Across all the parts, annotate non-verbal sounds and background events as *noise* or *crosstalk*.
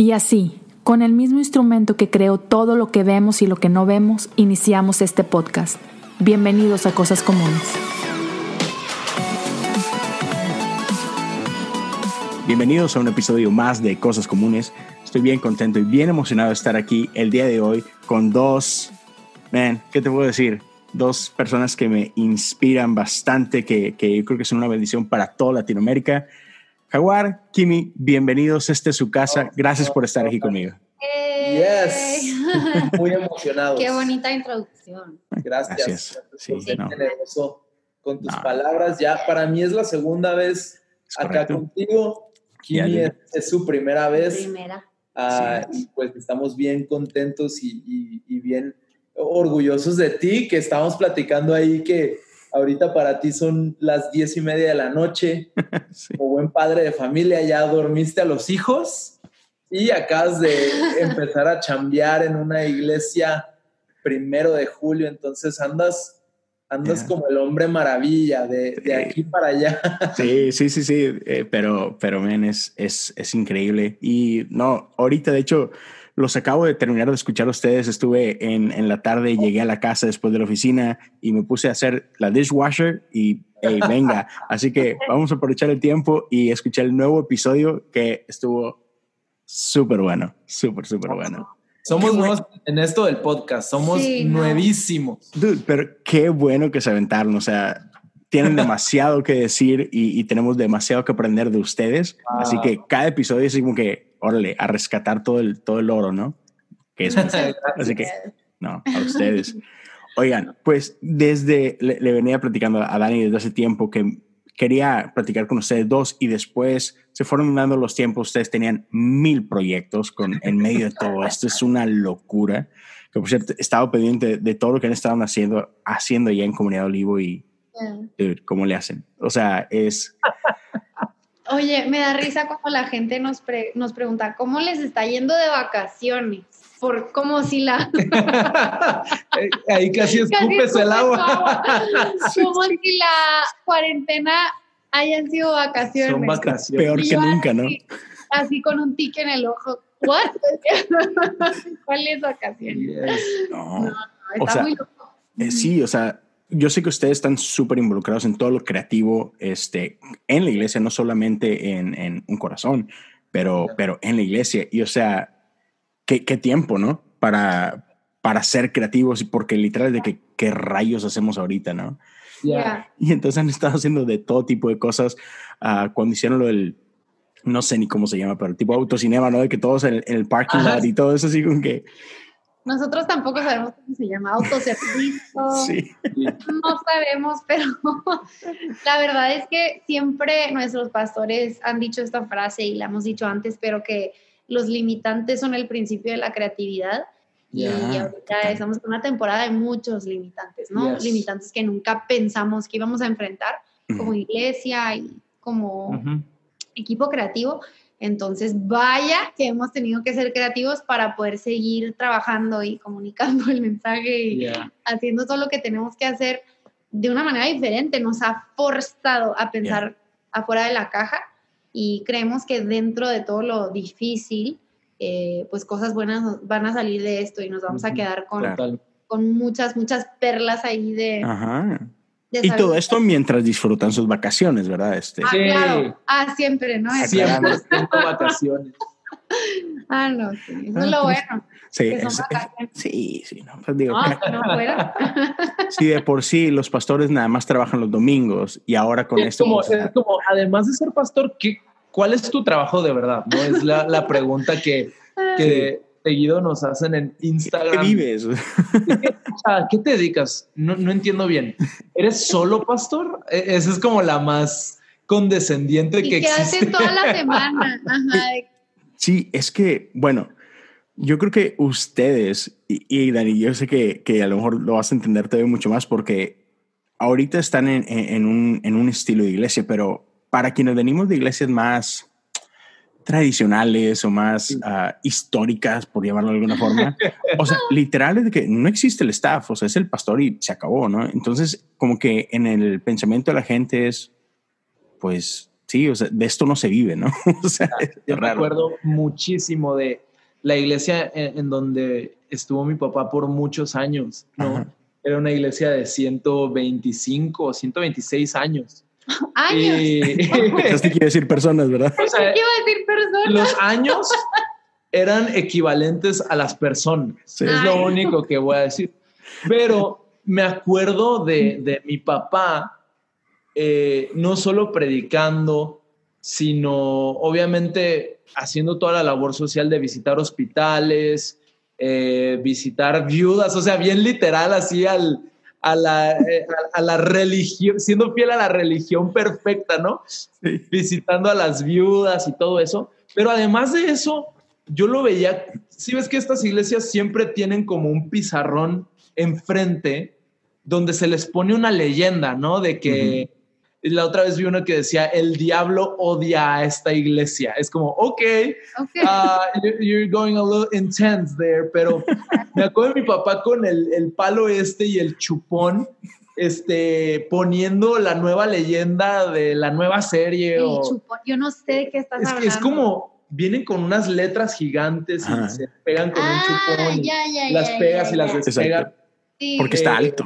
Y así, con el mismo instrumento que creó todo lo que vemos y lo que no vemos, iniciamos este podcast. Bienvenidos a Cosas Comunes. Bienvenidos a un episodio más de Cosas Comunes. Estoy bien contento y bien emocionado de estar aquí el día de hoy con dos, man, ¿qué te puedo decir? Dos personas que me inspiran bastante, que, que yo creo que son una bendición para toda Latinoamérica. Jaguar, Kimi, bienvenidos. Este es su casa. Gracias por estar aquí conmigo. Yes. *laughs* Muy emocionado. Qué bonita introducción. Gracias. Sí, con tus palabras. Ya para mí es la segunda vez acá contigo. Kimi es, su primera vez. Primera. Ah, y pues estamos bien contentos y, y bien orgullosos de ti, que estamos platicando ahí que Ahorita para ti son las diez y media de la noche. *laughs* Como buen padre de familia, ya dormiste a los hijos y acabas de *laughs* empezar a chambear en una iglesia primero de julio. Entonces andas, andas como el hombre maravilla de, aquí para allá. *laughs* Sí, sí, sí, sí. Eh, pero, pero, men, es, es, es increíble. Y no, ahorita, de hecho, los acabo de terminar de escuchar a ustedes. Estuve en, en la tarde, llegué a la casa después de la oficina y me puse a hacer la dishwasher y venga. *laughs* Así que vamos a aprovechar el tiempo y escuchar el nuevo episodio que estuvo súper bueno, súper, súper bueno. Somos nuevos en esto del podcast, somos nuevísimos. Dude, pero qué bueno que se aventaron, o sea, tienen *laughs* demasiado que decir y, tenemos demasiado que aprender de ustedes. Así que cada episodio es como que órale, a rescatar todo el, todo el oro, ¿no? Que es *laughs* Así que, no, a ustedes. Oigan, pues desde, le, venía platicando a Dani desde hace tiempo que quería platicar con ustedes dos y después se fueron dando los tiempos, ustedes tenían mil proyectos con, en medio de todo esto, es una locura. Que por cierto, he estado pendiente de, todo lo que han estado haciendo, haciendo ya en Comunidad Olivo y cómo le hacen. O sea, es... Oye, me da risa cuando la gente nos, nos pregunta, ¿cómo les está yendo de vacaciones? Por como si la... *laughs* Ahí casi escupes el agua. *laughs* como si la cuarentena hayan sido vacaciones. Son vacaciones. Peor que nunca, ¿no? Así con un tique en el ojo. ¿What? *laughs* ¿Cuál es vacaciones? No, no, está muy loco. Eh, sí, o sea, yo sé que ustedes están súper involucrados en todo lo creativo este, en la iglesia, no solamente en, en un corazón, pero, pero en la iglesia. Y o sea, qué, qué tiempo, ¿no? Para, para ser creativos, y porque literal de que qué rayos hacemos ahorita, ¿no? Y entonces han estado haciendo de todo tipo de cosas. Uh, cuando hicieron lo del, no sé ni cómo se llama, pero tipo autocinema, ¿no? De que todos en el, en el parking lot y todo eso, así como que nosotros tampoco sabemos cómo se llama, autoservicio. *laughs* Sí. No sabemos, pero *laughs* la verdad es que siempre nuestros pastores han dicho esta frase y la hemos dicho antes, pero que los limitantes son el principio de la creatividad. y ahorita estamos en una temporada de muchos limitantes, ¿no? Limitantes que nunca pensamos que íbamos a enfrentar como iglesia y como equipo creativo. Entonces, vaya que hemos tenido que ser creativos para poder seguir trabajando y comunicando *laughs* el mensaje y haciendo todo lo que tenemos que hacer de una manera diferente. Nos ha forzado a pensar afuera de la caja y creemos que dentro de todo lo difícil, eh, pues cosas buenas van a salir de esto y nos vamos a quedar con, con muchas, muchas perlas ahí de, y todo esto mientras disfrutan sus vacaciones, ¿verdad? Este. Ah, claro. Ah, siempre, ¿no? Siempre tengo vacaciones. *laughs* ah, no, sí. Eso es lo ah, pues, bueno. Sí, sí, sí, no, pues digo, no, fuera. *laughs* sí, de por sí los pastores nada más trabajan los domingos y ahora con esto. Como, pues, es como, además de ser pastor, ¿qué, ¿cuál es tu trabajo de verdad? No es la, la pregunta que, que *laughs* seguido nos hacen en Instagram. ¿Qué vives? *laughs* ¿Qué, te dedicas? No, no, entiendo bien. ¿Eres solo pastor? E, esa es como la más condescendiente que existe. toda la *laughs* semana. Sí, es que, bueno, yo creo que ustedes, y, Dani, yo sé que, que, a lo mejor lo vas a entender todavía mucho más porque ahorita están en, en, un, en un estilo de iglesia, pero para quienes venimos de iglesias más tradicionales o más ah, históricas, por llamarlo de alguna forma. *laughs* o sea, literal es de que no existe el staff, o sea, es el pastor y se acabó, ¿no? Entonces, como que en el pensamiento de la gente es, pues, sí, o sea, de esto no se vive, ¿no? *laughs* o sea, Yo me acuerdo muchísimo de la iglesia en, donde estuvo mi papá por muchos años, ¿no? Era una iglesia de 125 o 126 años. *laughs* Años. *laughs* Esto quiere decir personas, ¿verdad? O sea, decir personas? Los años eran equivalentes a las personas. Es lo único que voy a decir. Pero me acuerdo de, de mi papá eh, no solo predicando, sino obviamente haciendo toda la labor social de visitar hospitales, eh, visitar viudas, o sea, bien literal, así al, a, la, eh, a, la religión, siendo fiel a la religión perfecta, ¿no? Visitando a las viudas y todo eso. Pero además de eso, yo lo veía, si ves que estas iglesias siempre tienen como un pizarrón enfrente donde se les pone una leyenda, ¿no? De que la otra vez vi uno que decía, el diablo odia a esta iglesia. Es como, ok, okay. Uh, you're going a little intense there, pero *laughs* me acuerdo de mi papá con el, el, palo este y el chupón, este, poniendo la nueva leyenda de la nueva serie. El chupón, yo no sé de qué estás es, hablando. Es como, vienen con unas letras gigantes y se pegan con un ah, chupón. Ya, ya, las pegas y las despegas. Porque está eh, alto.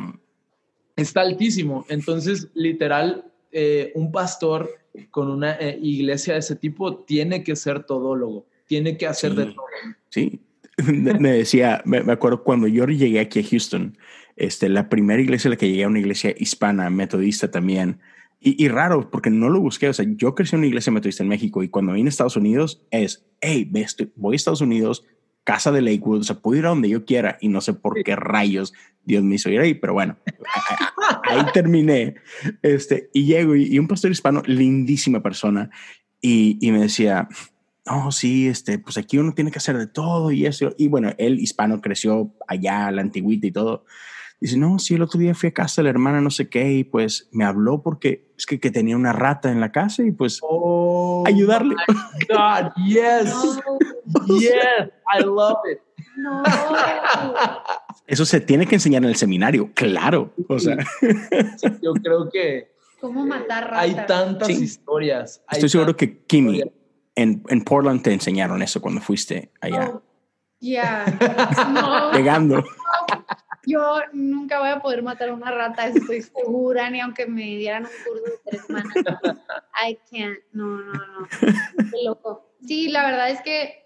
Está altísimo. Entonces, literal, eh, un pastor con una eh, iglesia de ese tipo tiene que ser todólogo, tiene que hacer de todo. Sí, *laughs* me decía, me, acuerdo cuando yo llegué aquí a Houston, este, la primera iglesia a la que llegué a una iglesia hispana, metodista también, y, raro, porque no lo busqué. O sea, yo crecí en una iglesia metodista en México y cuando vine a Estados Unidos es, hey, voy a Estados Unidos, casa de Lakewood, o sea, puedo ir a donde yo quiera y no sé por qué rayos Dios me hizo ir ahí, pero bueno, ahí terminé. Este, y llego y, un pastor hispano, lindísima persona, y, y, me decía, no, sí, este, pues aquí uno tiene que hacer de todo y eso. Y bueno, él hispano creció allá, la antigüita y todo. Dice, no, sí, el otro día fui a casa de la hermana no sé qué y pues me habló porque es que, que tenía una rata en la casa y pues oh, ayudarle. God, yes, yes, I love it. No. Eso se tiene que enseñar en el seminario, claro. O sea, yo creo que cómo matar ratas. Hay tantas historias. Estoy seguro que Kimi en, en, Portland te enseñaron eso cuando fuiste allá. Oh, ya. *laughs* Pegando yo nunca voy a poder matar una rata, estoy segura, ni aunque me dieran un curso de tres semanas. I can't, no, no, no. Qué loco. Sí, la verdad es que,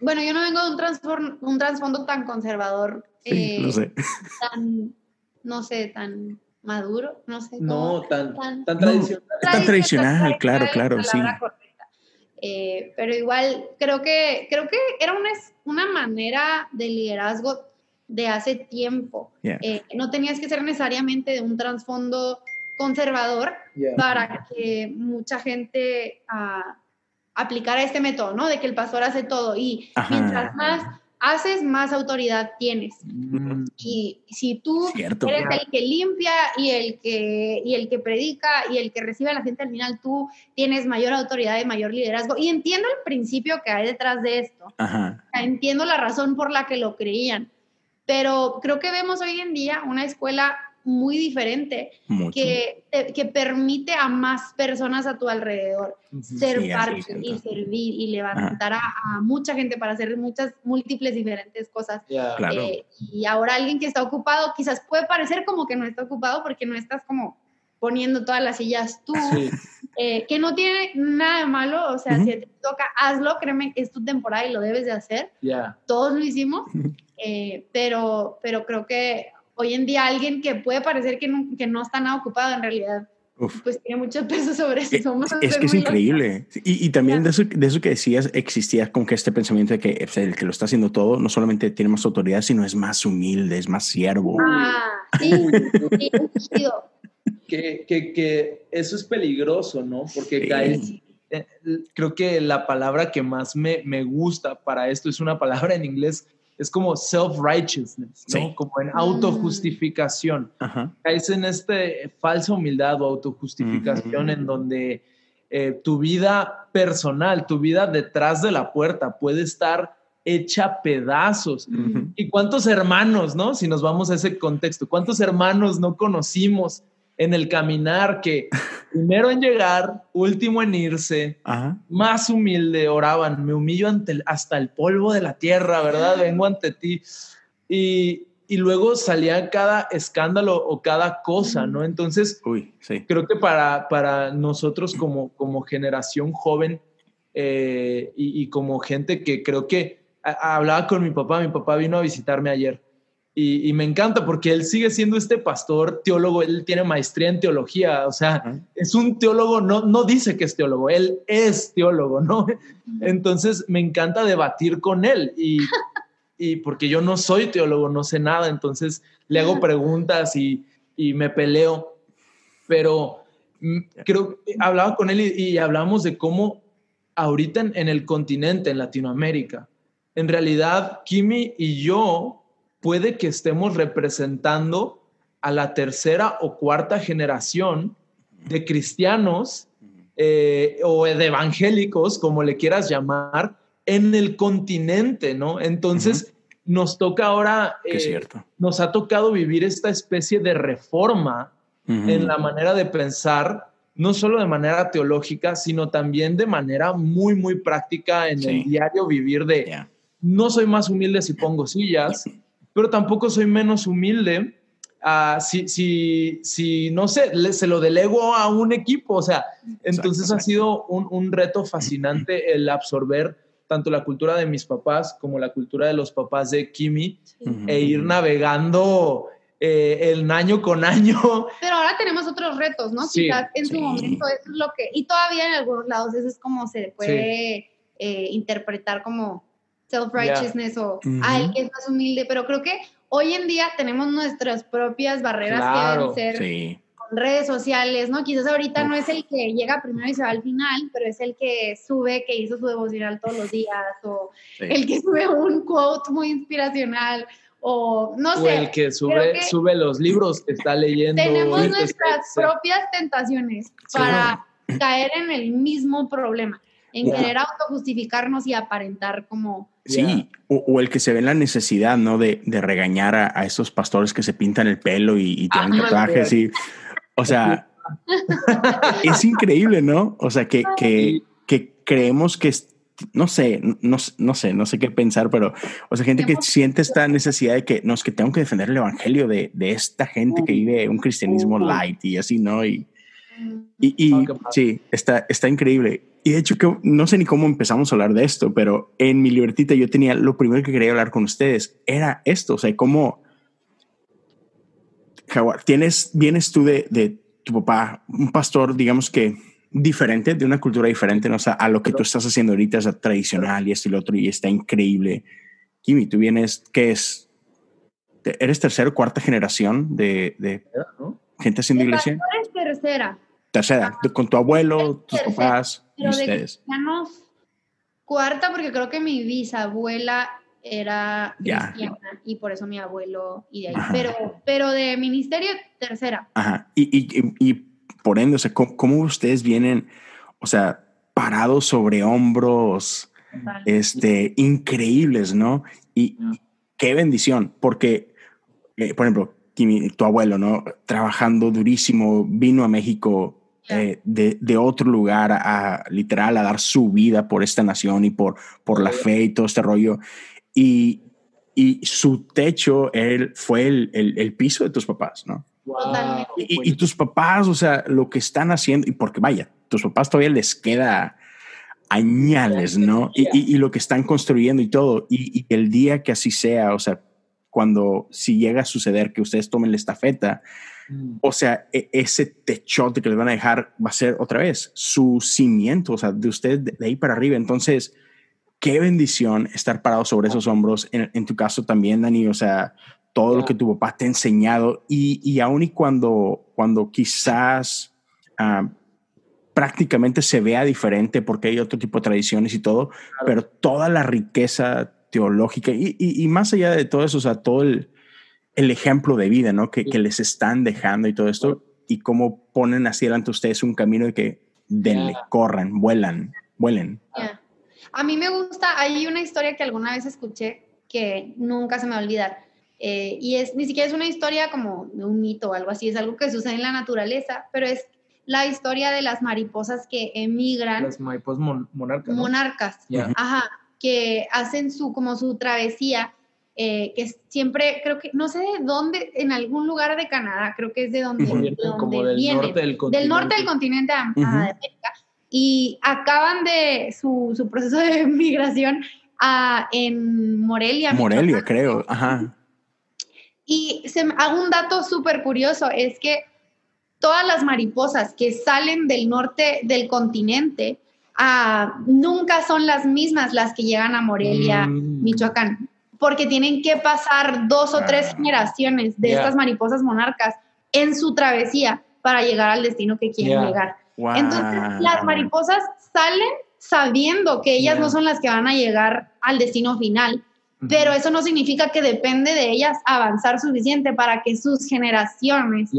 bueno, yo no vengo de un, un trasfondo tan conservador. Sí, no eh, sé. Tan, no sé, tan maduro, no sé. No, tan, tan, tradicional. tan tradicional, claro, claro, sí. Eh, pero igual creo que creo que era una, una manera de liderazgo de hace tiempo. Eh, no tenías que ser necesariamente de un trasfondo conservador para que mucha gente uh, aplicara este método, ¿no? De que el pastor hace todo y mientras más haces, más autoridad tienes. Mm. Y si tú eres el que limpia y el que, y el que predica y el que recibe a la gente al final, tú tienes mayor autoridad y mayor liderazgo. Y entiendo el principio que hay detrás de esto. entiendo la razón por la que lo creían pero creo que vemos hoy en día una escuela muy diferente que, que, permite a más personas a tu alrededor ser parte y servir y levantar a, mucha gente para hacer muchas múltiples diferentes cosas. Eh, y ahora alguien que está ocupado quizás puede parecer como que no está ocupado porque no estás como poniendo todas las sillas tú, eh, que no tiene nada de malo, o sea, si te toca, hazlo, créeme, es tu temporada y lo debes de hacer. Todos lo hicimos. Eh, pero, pero creo que hoy en día alguien que puede parecer que no, que no está nada ocupado en realidad pues tiene mucho peso sobre eso. Es, que es increíble. Y, y, también de eso, de eso, que decías, existía como que este pensamiento de que el que lo está haciendo todo no solamente tiene más autoridad, sino es más humilde, es más siervo. Ah, sí, sí, que, que, que, eso es peligroso, ¿no? Porque caes, eh, creo que la palabra que más me, me gusta para esto es una palabra en inglés es como self-righteousness, ¿no? Como en autojustificación. Es en este falsa humildad o autojustificación en donde eh, tu vida personal, tu vida detrás de la puerta puede estar hecha pedazos. ¿Y cuántos hermanos, no? Si nos vamos a ese contexto, ¿cuántos hermanos no conocimos en el caminar, que *laughs* primero en llegar, último en irse, más humilde, oraban, me humillo ante hasta el polvo de la tierra, ¿verdad? Vengo ante ti. Y, y luego salía cada escándalo o cada cosa, ¿no? Entonces, creo que para, para nosotros como, como generación joven eh, y, y, como gente que creo que hablaba con mi papá, mi papá vino a visitarme ayer y, me encanta porque él sigue siendo este pastor, teólogo, él tiene maestría en teología, o sea, es un teólogo, no, no dice que es teólogo, él es teólogo, ¿no? Entonces me encanta debatir con él y, y porque yo no soy teólogo, no sé nada, entonces le hago preguntas y, y me peleo, pero creo, hablaba con él y, hablamos de cómo ahorita en, en el continente, en Latinoamérica, en realidad Kimi y yo puede que estemos representando a la tercera o cuarta generación de cristianos eh, o de evangélicos, como le quieras llamar, en el continente, ¿no? Entonces, nos toca ahora, eh, nos ha tocado vivir esta especie de reforma en la manera de pensar, no solo de manera teológica, sino también de manera muy, muy práctica en el diario vivir de, no soy más humilde si pongo sillas, pero tampoco soy menos humilde uh, si, si, si, no sé, se lo delego a un equipo. O sea, entonces ha sido un, un, reto fascinante *clears throat* el absorber tanto la cultura de mis papás como la cultura de los papás de Kimi e ir navegando eh, el año con año. Pero ahora tenemos otros retos, ¿no? Sí, Quizás en su momento eso es lo que, y todavía en algunos lados eso es como se puede eh, interpretar como self-righteousness o alguien que es más humilde, pero creo que hoy en día tenemos nuestras propias barreras que deben ser con redes sociales, ¿no? Quizás ahorita no es el que llega primero y se va al final, pero es el que sube, que hizo su devocional todos los días, o el que sube un quote muy inspiracional, o no sé. O el que sube, sube los libros que está leyendo. Tenemos nuestras propias tentaciones para caer en el mismo problema en querer autojustificarnos y aparentar como... Sí, o, el que se ve la necesidad, ¿no? De, de regañar a, a, esos pastores que se pintan el pelo y, y tienen tatuajes y... O sea, *laughs* es increíble, ¿no? O sea, que, que, que creemos que... no sé, no, no, sé, no sé qué pensar, pero, o sea, gente que siente esta necesidad de que, no, es que tengo que defender el evangelio de, de esta gente que vive un cristianismo light y así, ¿no? Y, y, y sí, está, está increíble. Y de hecho, que no sé ni cómo empezamos a hablar de esto, pero en mi libretita yo tenía lo primero que quería hablar con ustedes era esto. O sea, cómo, Jaguar, tienes, vienes tú de, de tu papá, un pastor, digamos que diferente, de una cultura diferente, ¿no? o sea, a lo que tú estás haciendo ahorita, es tradicional y esto y lo otro, y está increíble. Kimi, tú vienes, ¿qué es? ¿Eres tercera o cuarta generación de, de gente haciendo iglesia? Eres tercera. Tercera, con tu abuelo, tus papás y ustedes. cuarta, porque creo que mi bisabuela era cristiana y por eso mi abuelo y de ahí. Pero, pero de ministerio, tercera. Ajá. Y, y, y, por ende, o sea, ¿cómo, ustedes vienen, o sea, parados sobre hombros este, increíbles, ¿no? Y, qué bendición, porque, eh, por ejemplo, tu abuelo, ¿no? Trabajando durísimo, vino a México eh, de, de, otro lugar a, literal a dar su vida por esta nación y por, por la fe y todo este rollo. Y, y su techo él, fue el, el, piso de tus papás, ¿no? Y, y, tus papás, o sea, lo que están haciendo, y porque vaya, tus papás todavía les queda añales, ¿no? Y, y, lo que están construyendo y todo. Y, el día que así sea, o sea, cuando si llega a suceder que ustedes tomen la estafeta. O sea, e, ese techote que les van a dejar va a ser otra vez su cimiento, o sea, de ustedes de, ahí para arriba. Entonces, qué bendición estar parado sobre esos hombros. En, tu caso también, Dani, o sea, todo lo que tu papá te ha enseñado y, y aun y cuando, cuando quizás ah, prácticamente se vea diferente porque hay otro tipo de tradiciones y todo, pero toda la riqueza teológica y, y, y, más allá de todo eso, o sea, todo el, el ejemplo de vida, ¿no? Que, que, les están dejando y todo esto, y cómo ponen así delante ustedes un camino de que denle, corran, vuelan, vuelen. A mí me gusta, hay una historia que alguna vez escuché que nunca se me va a olvidar. Eh, y es, ni siquiera es una historia como de un mito o algo así, es algo que sucede en la naturaleza, pero es la historia de las mariposas que emigran. Las mariposas monarcas. Monarcas, ajá, que hacen su, como su travesía, eh, que siempre, creo que, no sé de dónde, en algún lugar de Canadá, creo que es de donde, como del norte del continente. Del norte del continente de América. Y acaban de su, su proceso de *laughs* migración a, en Morelia. Morelia, creo, ajá. Y se, hago un dato súper curioso, es que todas las mariposas que salen del norte del continente ah, nunca son las mismas las que llegan a Morelia, mm. Michoacán, porque tienen que pasar dos o tres ah. generaciones de estas mariposas monarcas en su travesía para llegar al destino que quieren llegar. Entonces, las mariposas salen sabiendo que ellas no son las que van a llegar al destino final pero eso no significa que depende de ellas avanzar suficiente para que sus generaciones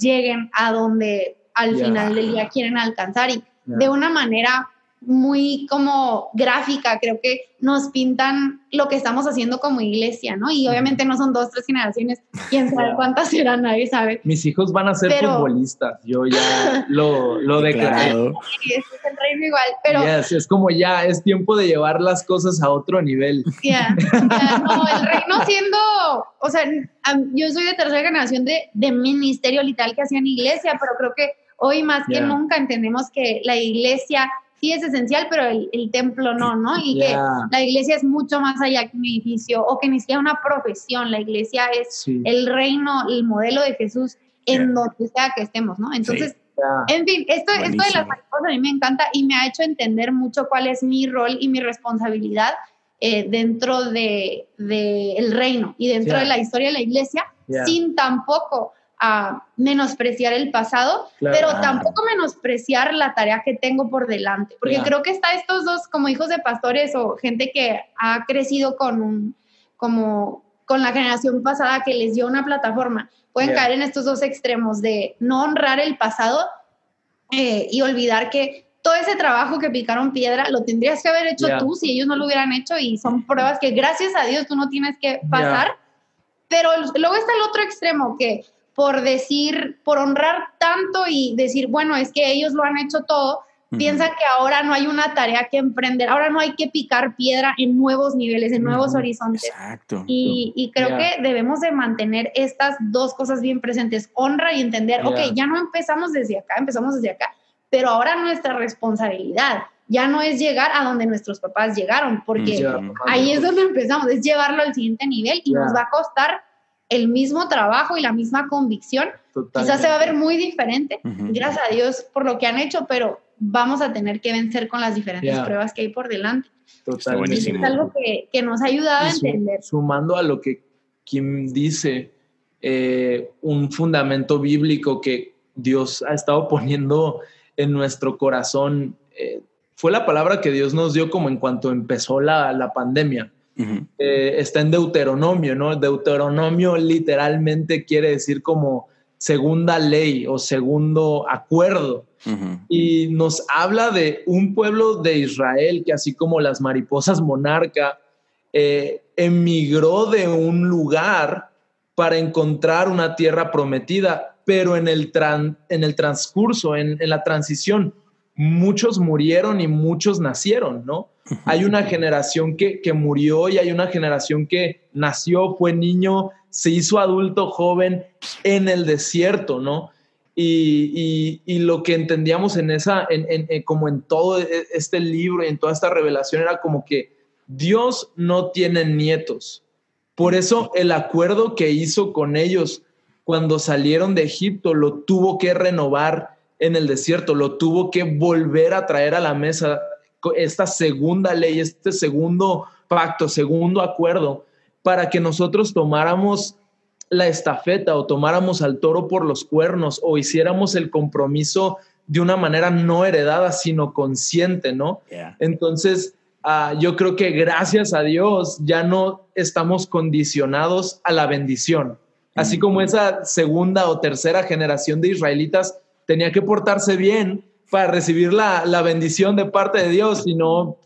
lleguen a donde al final del día quieren alcanzar y de una manera muy como gráfica, creo que nos pintan lo que estamos haciendo como iglesia, ¿no? Y obviamente no son dos, tres generaciones, quién sabe *laughs* cuántas serán, nadie sabe. Mis hijos van a ser futbolistas, yo ya *laughs* lo, lo declaré. Sí, es el reino igual, pero... es como ya, es tiempo de llevar las cosas a otro nivel. Ya, no, el reino siendo, o sea, yo soy de tercera generación de, de ministerio literal que hacían iglesia, pero creo que hoy más que nunca entendemos que la iglesia sí es esencial, pero el, templo no, ¿no? Y que la iglesia es mucho más allá que un edificio o que ni siquiera una profesión. La iglesia es el reino, el modelo de Jesús en donde sea que estemos, ¿no? Entonces, en fin, esto, esto de las mariposas a mí me encanta y me ha hecho entender mucho cuál es mi rol y mi responsabilidad eh, dentro del de, el reino y dentro de la historia de la iglesia, sin tampoco a menospreciar el pasado, pero tampoco menospreciar la tarea que tengo por delante, porque creo que está estos dos como hijos de pastores o gente que ha crecido con un, como con la generación pasada que les dio una plataforma, pueden caer en estos dos extremos de no honrar el pasado eh, y olvidar que todo ese trabajo que picaron piedra lo tendrías que haber hecho tú si ellos no lo hubieran hecho y son pruebas que gracias a Dios tú no tienes que pasar. Pero luego está el otro extremo que por decir, por honrar tanto y decir, bueno, es que ellos lo han hecho todo, piensa que ahora no hay una tarea que emprender, ahora no hay que picar piedra en nuevos niveles, en nuevos horizontes. Exacto. Y, creo que debemos de mantener estas dos cosas bien presentes, honra y entender, ok, ya. no empezamos desde acá, empezamos desde acá, pero ahora nuestra responsabilidad ya no es llegar a donde nuestros papás llegaron, porque ahí es donde empezamos, es llevarlo al siguiente nivel y nos va a costar el mismo trabajo y la misma convicción. Quizás se va a ver muy diferente, gracias a Dios por lo que han hecho, pero vamos a tener que vencer con las diferentes pruebas que hay por delante. Totalmente. Es algo que, que, nos ha ayudado a entender. Sumando a lo que Kim dice, eh, un fundamento bíblico que Dios ha estado poniendo en nuestro corazón, eh, fue la palabra que Dios nos dio como en cuanto empezó la, la pandemia. Eh, está en Deuteronomio, ¿no? Deuteronomio literalmente quiere decir como segunda ley o segundo acuerdo. Y nos habla de un pueblo de Israel que así como las mariposas monarca, eh, emigró de un lugar para encontrar una tierra prometida, pero en el, en el transcurso, en, en la transición, muchos murieron y muchos nacieron, ¿no? Hay una generación que, murió y hay una generación que nació, fue niño, se hizo adulto joven en el desierto, ¿no? Y, lo que entendíamos en esa, en, como en todo e, este libro y en toda esta revelación era como que Dios no tiene nietos. Por eso el acuerdo que hizo con ellos cuando salieron de Egipto lo tuvo que renovar en el desierto, lo tuvo que volver a traer a la mesa esta segunda ley, este segundo pacto, segundo acuerdo, para que nosotros tomáramos la estafeta o tomáramos al toro por los cuernos o hiciéramos el compromiso de una manera no heredada, sino consciente, ¿no? Entonces, ah, yo creo que gracias a Dios ya no estamos condicionados a la bendición. Así mm. como esa segunda o tercera generación de israelitas tenía que portarse bien para recibir la, bendición de parte de Dios y no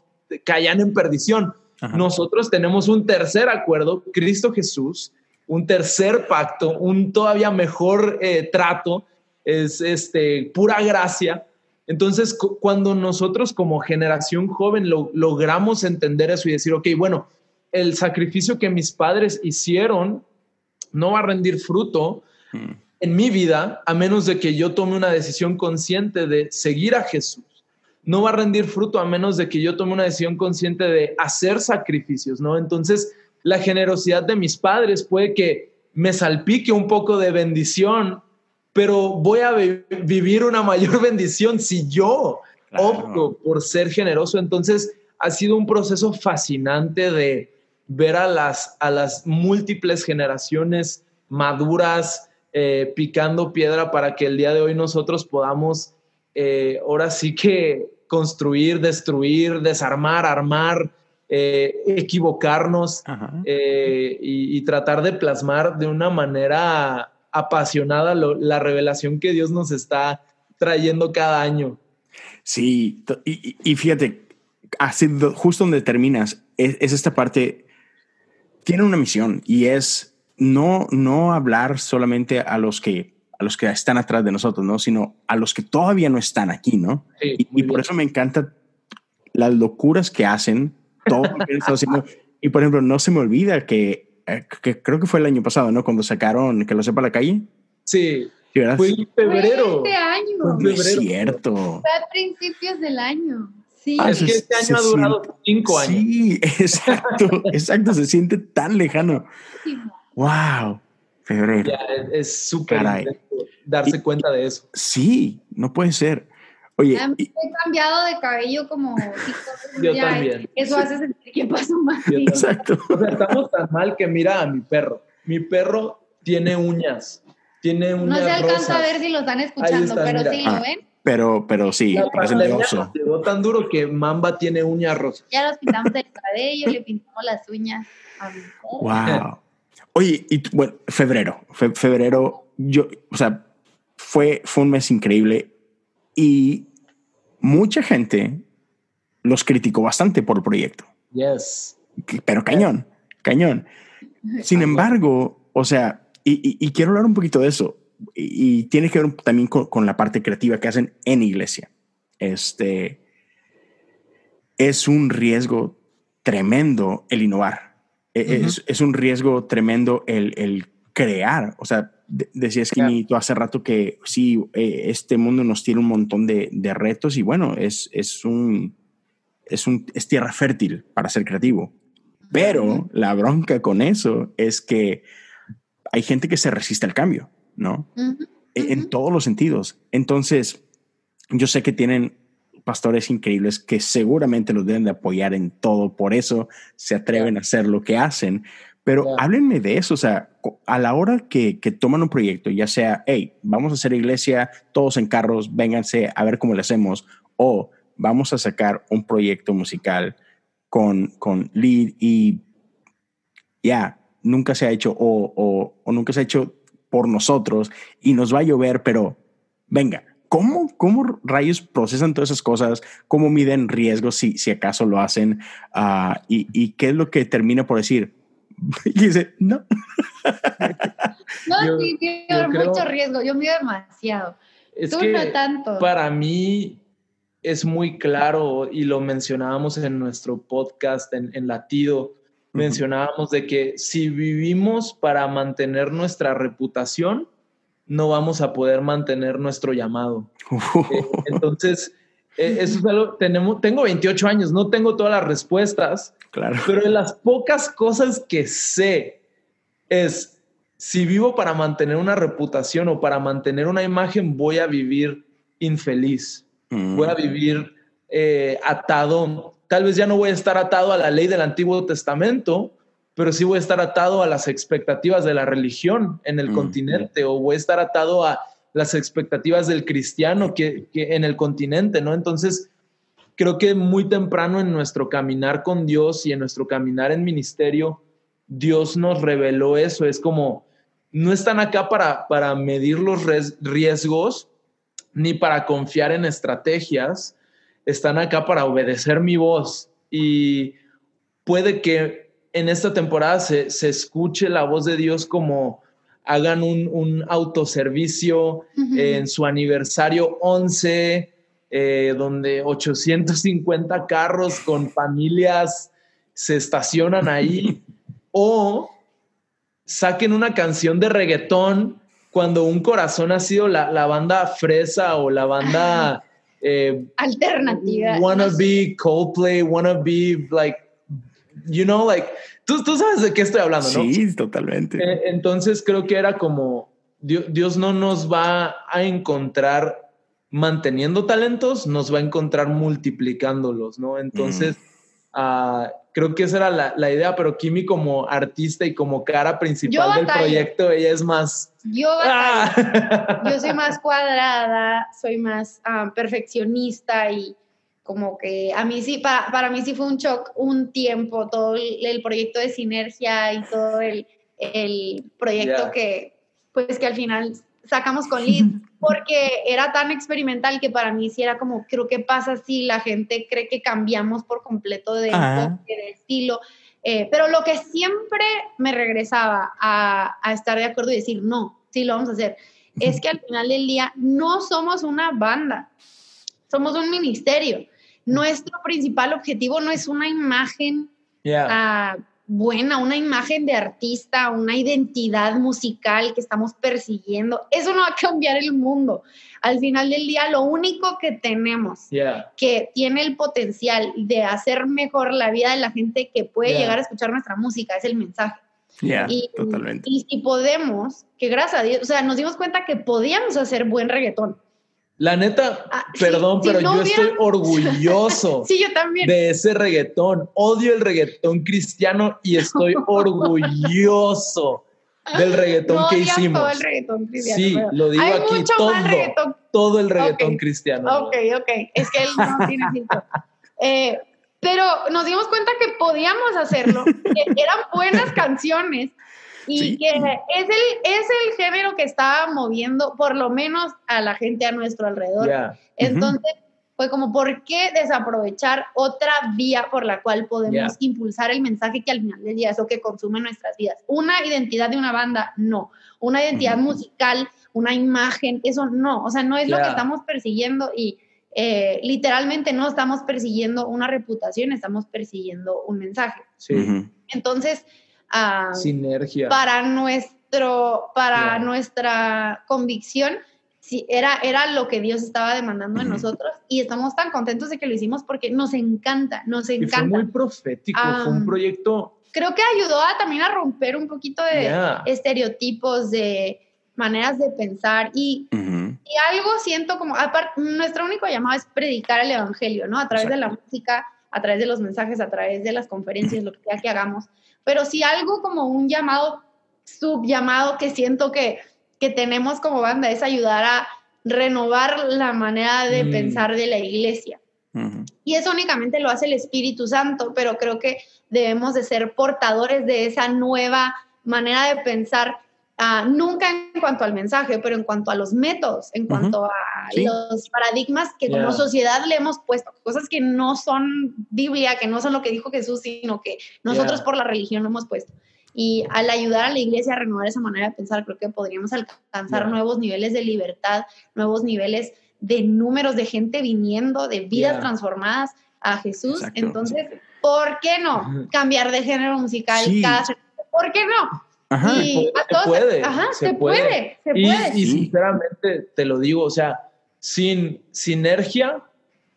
caían en perdición. Nosotros tenemos un tercer acuerdo, Cristo Jesús, un tercer pacto, un todavía mejor eh, trato, es este, pura gracia. Entonces, cuando nosotros como generación joven logramos entender eso y decir, ok, bueno, el sacrificio que mis padres hicieron no va a rendir fruto mm. En mi vida a menos de que yo tome una decisión consciente de seguir a Jesús. No va a rendir fruto a menos de que yo tome una decisión consciente de hacer sacrificios, ¿no? Entonces, la generosidad de mis padres puede que me salpique un poco de bendición, pero voy a vivir una mayor *laughs* bendición si yo opto por ser generoso. Entonces, ha sido un proceso fascinante de ver a las, a las múltiples generaciones maduras eh, picando piedra para que el día de hoy nosotros podamos eh, ahora sí que construir, destruir, desarmar, armar, eh, equivocarnos y, tratar de plasmar de una manera apasionada la revelación que Dios nos está trayendo cada año. Sí, y, fíjate, justo donde terminas, es esta parte tiene una misión y es no, no hablar solamente a los que a los que están atrás de nosotros, ¿no? Sino a los que todavía no están aquí, ¿no? y, por eso me encanta las locuras que hacen, todo lo que están haciendo. Y por ejemplo, no se me olvida que, eh, que, creo que fue el año pasado, ¿no? Cuando sacaron que lo sepa la calle. Sí. Fue en febrero. Fue este año. No es cierto. Fue a principios del año. Sí. Ah, es que este año ha durado cinco años. Sí, *laughs* exacto, exacto, se siente tan lejano. Wow, febrero. es súper darse cuenta de eso. Sí, no puede ser. Oye, he cambiado de cabello como *laughs* Yo también. Eso hace sentir que pasó más. Exacto. O sea, estamos tan mal que mira a mi perro. Mi perro tiene uñas. Tiene uñas No se alcanza a ver si lo están escuchando, pero sí lo ah. ven. Pero, pero sí, parece de oso. Llegó tan duro que Mamba tiene uñas rosas. Ya los pintamos el cabello, le pintamos las uñas. A mi wow. Oye, y bueno, febrero, febrero, yo, o sea, fue, fue un mes increíble y mucha gente los criticó bastante por el proyecto. Yes. Pero cañón, cañón. *laughs* Sin embargo, o sea, y quiero hablar un poquito de eso y, tiene que ver también con, la parte creativa que hacen en iglesia. Este es un riesgo tremendo el innovar. E, es, un riesgo tremendo el, crear. O sea, decías que tú hace rato que sí, eh, este mundo nos tiene un montón de, retos y bueno, es, es, un, es, un, es tierra fértil para ser creativo. Pero la bronca con eso es que hay gente que se resiste al cambio. ¿no? E, en, todos los sentidos. Entonces, yo sé que tienen pastores increíbles que seguramente los deben de apoyar en todo, por eso se atreven a hacer lo que hacen. Pero háblenme de eso, o sea, a la hora que, que, toman un proyecto, ya sea, hey, vamos a hacer iglesia, todos en carros, vénganse a ver cómo le hacemos, o vamos a sacar un proyecto musical con, con lead y ya, nunca se ha hecho, o, o, o nunca se ha hecho por nosotros y nos va a llover, pero venga, ¿cómo, cómo rayos procesan todas esas cosas? ¿Cómo miden riesgos si, si acaso lo hacen? Uh, y, y, qué es lo que termina por decir? *laughs* y dice, no. *laughs* no, sí, tiene mucho riesgo. Yo mido demasiado. Es Tú que no tanto. Para mí es muy claro y lo mencionábamos en nuestro podcast en, en Latido mencionábamos de que si vivimos para mantener nuestra reputación, no vamos a poder mantener nuestro llamado. Eh, entonces, eh, eso es algo, tenemos, tengo 28 años, no tengo todas las respuestas, claro. pero de las pocas cosas que sé es, si vivo para mantener una reputación o para mantener una imagen, voy a vivir infeliz, mm. voy a vivir eh, atado Tal vez ya no voy a estar atado a la ley del Antiguo Testamento, pero sí voy a estar atado a las expectativas de la religión en el mm, continente o voy a estar atado a las expectativas del cristiano que, en el continente, ¿no? Entonces, creo que muy temprano en nuestro caminar con Dios y en nuestro caminar en ministerio, Dios nos reveló eso. Es como, no están acá para, para medir los riesgos ni para confiar en estrategias, están acá para obedecer mi voz y puede que en esta temporada se, se escuche la voz de Dios como hagan un, un autoservicio en su aniversario 11, eh, donde 850 carros con familias se estacionan ahí, *laughs* o saquen una canción de reggaetón cuando un corazón ha sido la, la banda fresa o la banda... Eh, Alternativa. Wanna be Coldplay, wanna be like, you know, like Tú, tú sabes de qué estoy hablando, ¿no? Sí, totalmente. Eh, entonces creo que era como, Dios, no nos va a encontrar manteniendo talentos, nos va a encontrar multiplicándolos, ¿no? Entonces, ah, creo que esa era la, la, idea, pero Kimi como artista y como cara principal del proyecto, ella es más... Yo, ¡Ah! yo soy *laughs* más cuadrada, soy más ah, perfeccionista y como que a mí sí, para, para mí sí fue un shock un tiempo, todo el, proyecto de sinergia y todo el, el proyecto que, pues que al final sacamos con *laughs* Liz, porque era tan experimental que para mí sí era como, creo que pasa si la gente cree que cambiamos por completo de, de estilo. Eh, pero lo que siempre me regresaba a, a, estar de acuerdo y decir, no, sí lo vamos a hacer, es que al final del día no somos una banda, somos un ministerio. Nuestro principal objetivo no es una imagen ah, buena, una imagen de artista, una identidad musical que estamos persiguiendo. Eso no va a cambiar el mundo. Al final del día, lo único que tenemos que tiene el potencial de hacer mejor la vida de la gente que puede llegar a escuchar nuestra música es el mensaje. y, totalmente. Y si podemos, que gracias a Dios, o sea, nos dimos cuenta que podíamos hacer buen reggaetón. La neta, ah, perdón, pero yo estoy *laughs* orgulloso *laughs* sí, yo también. de ese reggaetón. Odio el reggaetón cristiano y estoy *laughs* orgulloso del reggaetón que hicimos. Todo el reggaetón cristiano, sí, lo digo aquí, todo, todo el reggaetón cristiano. Ok, ok, es que él no tiene sentido. Eh, pero nos dimos cuenta que podíamos hacerlo, que eran buenas canciones y que es el, es el género que estaba moviendo por lo menos a la gente a nuestro alrededor. Entonces, fue como, ¿por qué desaprovechar otra vía por la cual podemos impulsar el mensaje que al final del día es lo que consume nuestras vidas? Una identidad de una banda, no. Una identidad musical, una imagen, eso no. O sea, no es lo que estamos persiguiendo y eh, literalmente no estamos persiguiendo una reputación, estamos persiguiendo un mensaje. Sí. Entonces, Sinergia. Para, nuestro, para nuestra convicción, sí, era, era lo que Dios estaba demandando de nosotros y estamos tan contentos de que lo hicimos porque nos encanta, nos encanta. fue muy profético, fue un proyecto... Creo que ayudó también a romper un poquito de estereotipos, de maneras de pensar y, y algo siento como, aparte, nuestro único llamado es predicar el Evangelio, ¿no? A través de la música, a través de los mensajes, a través de las conferencias, lo que sea que hagamos. Pero si algo como un llamado, subllamado que siento que, que tenemos como banda es ayudar a renovar la manera de mm. pensar de la iglesia. Y eso únicamente lo hace el Espíritu Santo, pero creo que debemos de ser portadores de esa nueva manera de pensar, uh, nunca en cuanto al mensaje, pero en cuanto a los métodos, en cuanto a los paradigmas que como sociedad le hemos puesto, cosas que no son Biblia, que no son lo que dijo Jesús, sino que nosotros por la religión lo hemos puesto. Y al ayudar a la iglesia a renovar esa manera de pensar, creo que podríamos alcanzar nuevos niveles de libertad, nuevos niveles de números de gente viniendo, de vidas transformadas a Jesús. Entonces, ¿por qué no cambiar de género musical cada ¿Por qué no? Y se, puede, se, puede, se puede. Y, sinceramente te lo digo, o sea, sin sinergia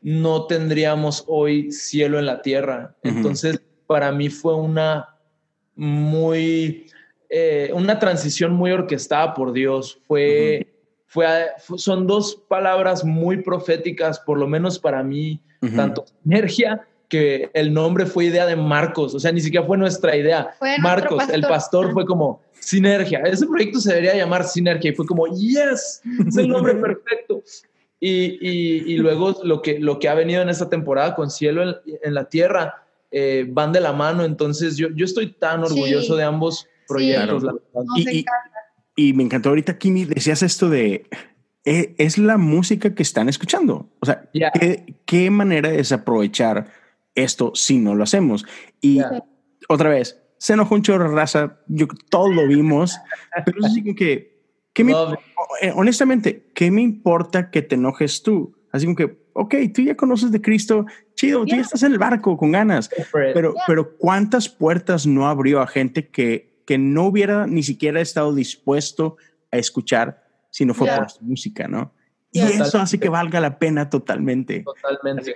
no tendríamos hoy cielo en la tierra. Entonces, para mí fue una muy, eh, una transición muy orquestada por Dios. Fue, fue, son dos palabras muy proféticas, por lo menos para mí, tanto sinergia que el nombre fue idea de Marcos, o sea, ni siquiera fue nuestra idea. Marcos, el pastor, fue como Sinergia. Ese proyecto se debería llamar Sinergia y fue como, yes, es el nombre *laughs* perfecto. Y, y, luego lo que, lo que ha venido en esta temporada con Cielo en, la Tierra eh, van de la mano. Entonces yo, yo estoy tan orgulloso de ambos proyectos. y, y, me encantó ahorita, Kimi, decías esto de eh, es la música que están escuchando. O sea, ¿qué, ¿qué, manera es aprovechar esto si no lo hacemos? Y otra vez, se enojó un chorro raza, yo, todos lo vimos, pero es así que, ¿qué me, eh, honestamente, ¿qué me importa que te enojes tú? Así como que, ok, tú ya conoces de Cristo, chido, tú ya estás en el barco con ganas, pero, pero ¿cuántas puertas no abrió a gente que, que no hubiera ni siquiera estado dispuesto a escuchar si no fue por su música, ¿no? Y eso hace que valga la pena totalmente. Totalmente.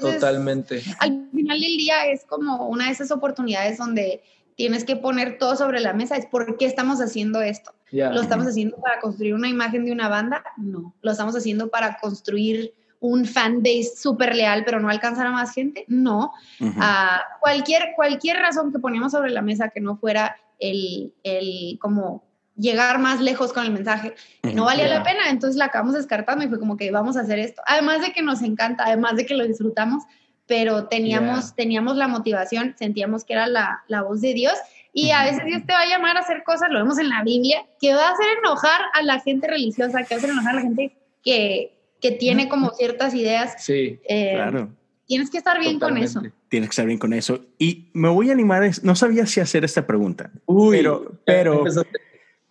totalmente. Al final del día es como una de esas oportunidades donde tienes que poner todo sobre la mesa. Es por qué estamos haciendo esto. ¿Lo estamos haciendo para construir una imagen de una banda? No. ¿Lo estamos haciendo para construir un fan base súper leal, pero no alcanzar a más gente? No. Ah, cualquier, cualquier razón que poníamos sobre la mesa que no fuera el, el como llegar más lejos con el mensaje. Y no valía la pena, entonces la acabamos descartando y fue como que vamos a hacer esto. Además de que nos encanta, además de que lo disfrutamos, pero teníamos, teníamos la motivación, sentíamos que era la, la voz de Dios. Y a veces Dios te va a llamar a hacer cosas, lo vemos en la Biblia, que va a hacer enojar a la gente religiosa, que va a hacer enojar a la gente que, que tiene como ciertas ideas. Sí, eh, claro. Tienes que estar bien con eso. Tienes que estar bien con eso. Y me voy a animar, no sabía si hacer esta pregunta, Uy, pero, pero,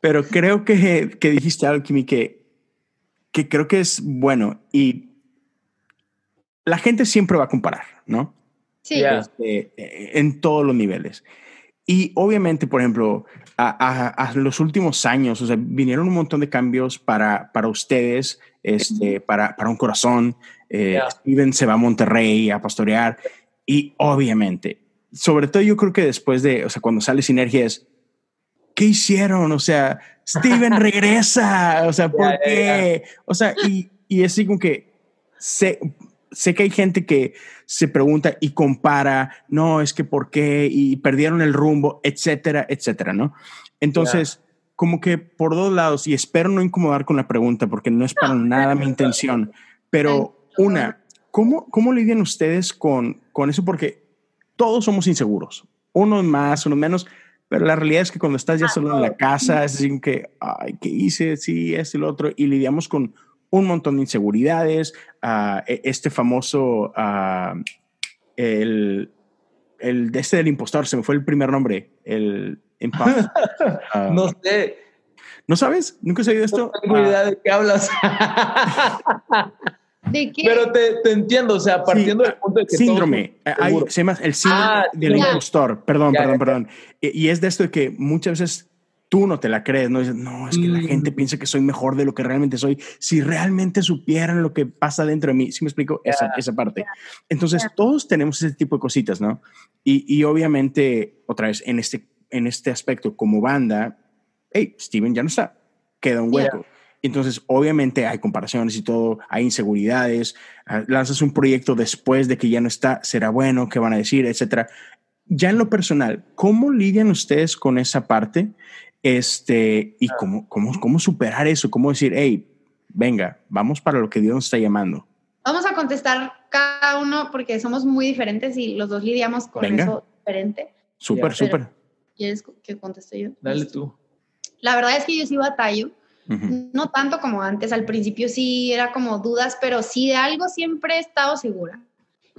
pero creo que, que dijiste algo, Kimi, que, que creo que es bueno y la gente siempre va a comparar, ¿no? Sí. Este, en todos los niveles. Y obviamente, por ejemplo, a, a, los últimos años, o sea, vinieron un montón de cambios para, para ustedes, este, para, para un corazón. Eh, Steven se va a Monterrey a pastorear y obviamente, sobre todo yo creo que después de, o sea, cuando sale Sinergia es, ¿qué hicieron? O sea, Steven *laughs* regresa, o sea, ¿por qué? O sea, y, y es así como que sé, sé que hay gente que se pregunta y compara, no, es que por qué, y perdieron el rumbo, etcétera, etcétera, ¿no? Entonces, como que por dos lados, y espero no incomodar con la pregunta porque no es para nada mi intención, pero una, ¿cómo, cómo lidian ustedes con, con eso? Porque todos somos inseguros, unos más, unos menos, pero la realidad es que cuando estás ya solo en la casa, es decir, que, ay, ¿qué hice? Sí, esto y lo otro, y lidiamos con un montón de inseguridades, uh, este famoso, uh, el, el de este del impostor, se me fue el primer nombre, el impostor. Uh, *laughs* no sé. ¿No sabes? ¿Nunca has oído esto? No tengo idea de qué hablas. *laughs* ¿De qué? Pero te, te, entiendo, o sea, partiendo del punto de que. Síndrome. Hay, se llama el síndrome ah, del ya. impostor. Perdón, ya, perdón, ya. perdón. Y, y, es de esto de que muchas veces tú no te la crees, ¿no? Dices, no, es que mm. la gente piensa que soy mejor de lo que realmente soy. Si realmente supieran lo que pasa dentro de mí, ¿sí me explico? Esa, esa parte. Entonces, todos tenemos ese tipo de cositas, ¿no? Y, y obviamente, otra vez, en este, en este aspecto, como banda, hey, Steven ya no está, queda un hueco. Entonces, obviamente hay comparaciones y todo, hay inseguridades, uh, lanzas un proyecto después de que ya no está, será bueno, qué van a decir, etcétera. Ya en lo personal, ¿cómo lidian ustedes con esa parte? Este, y cómo, cómo, cómo superar eso, cómo decir, hey, venga, vamos para lo que Dios nos está llamando. Vamos a contestar cada uno porque somos muy diferentes y los dos lidiamos con venga. eso diferente. Súper, súper. ¿Quieres que conteste yo? Dale tú. La verdad es que yo sí batallo Uh -huh. No tanto como antes, al principio sí era como dudas, pero sí de algo siempre he estado segura.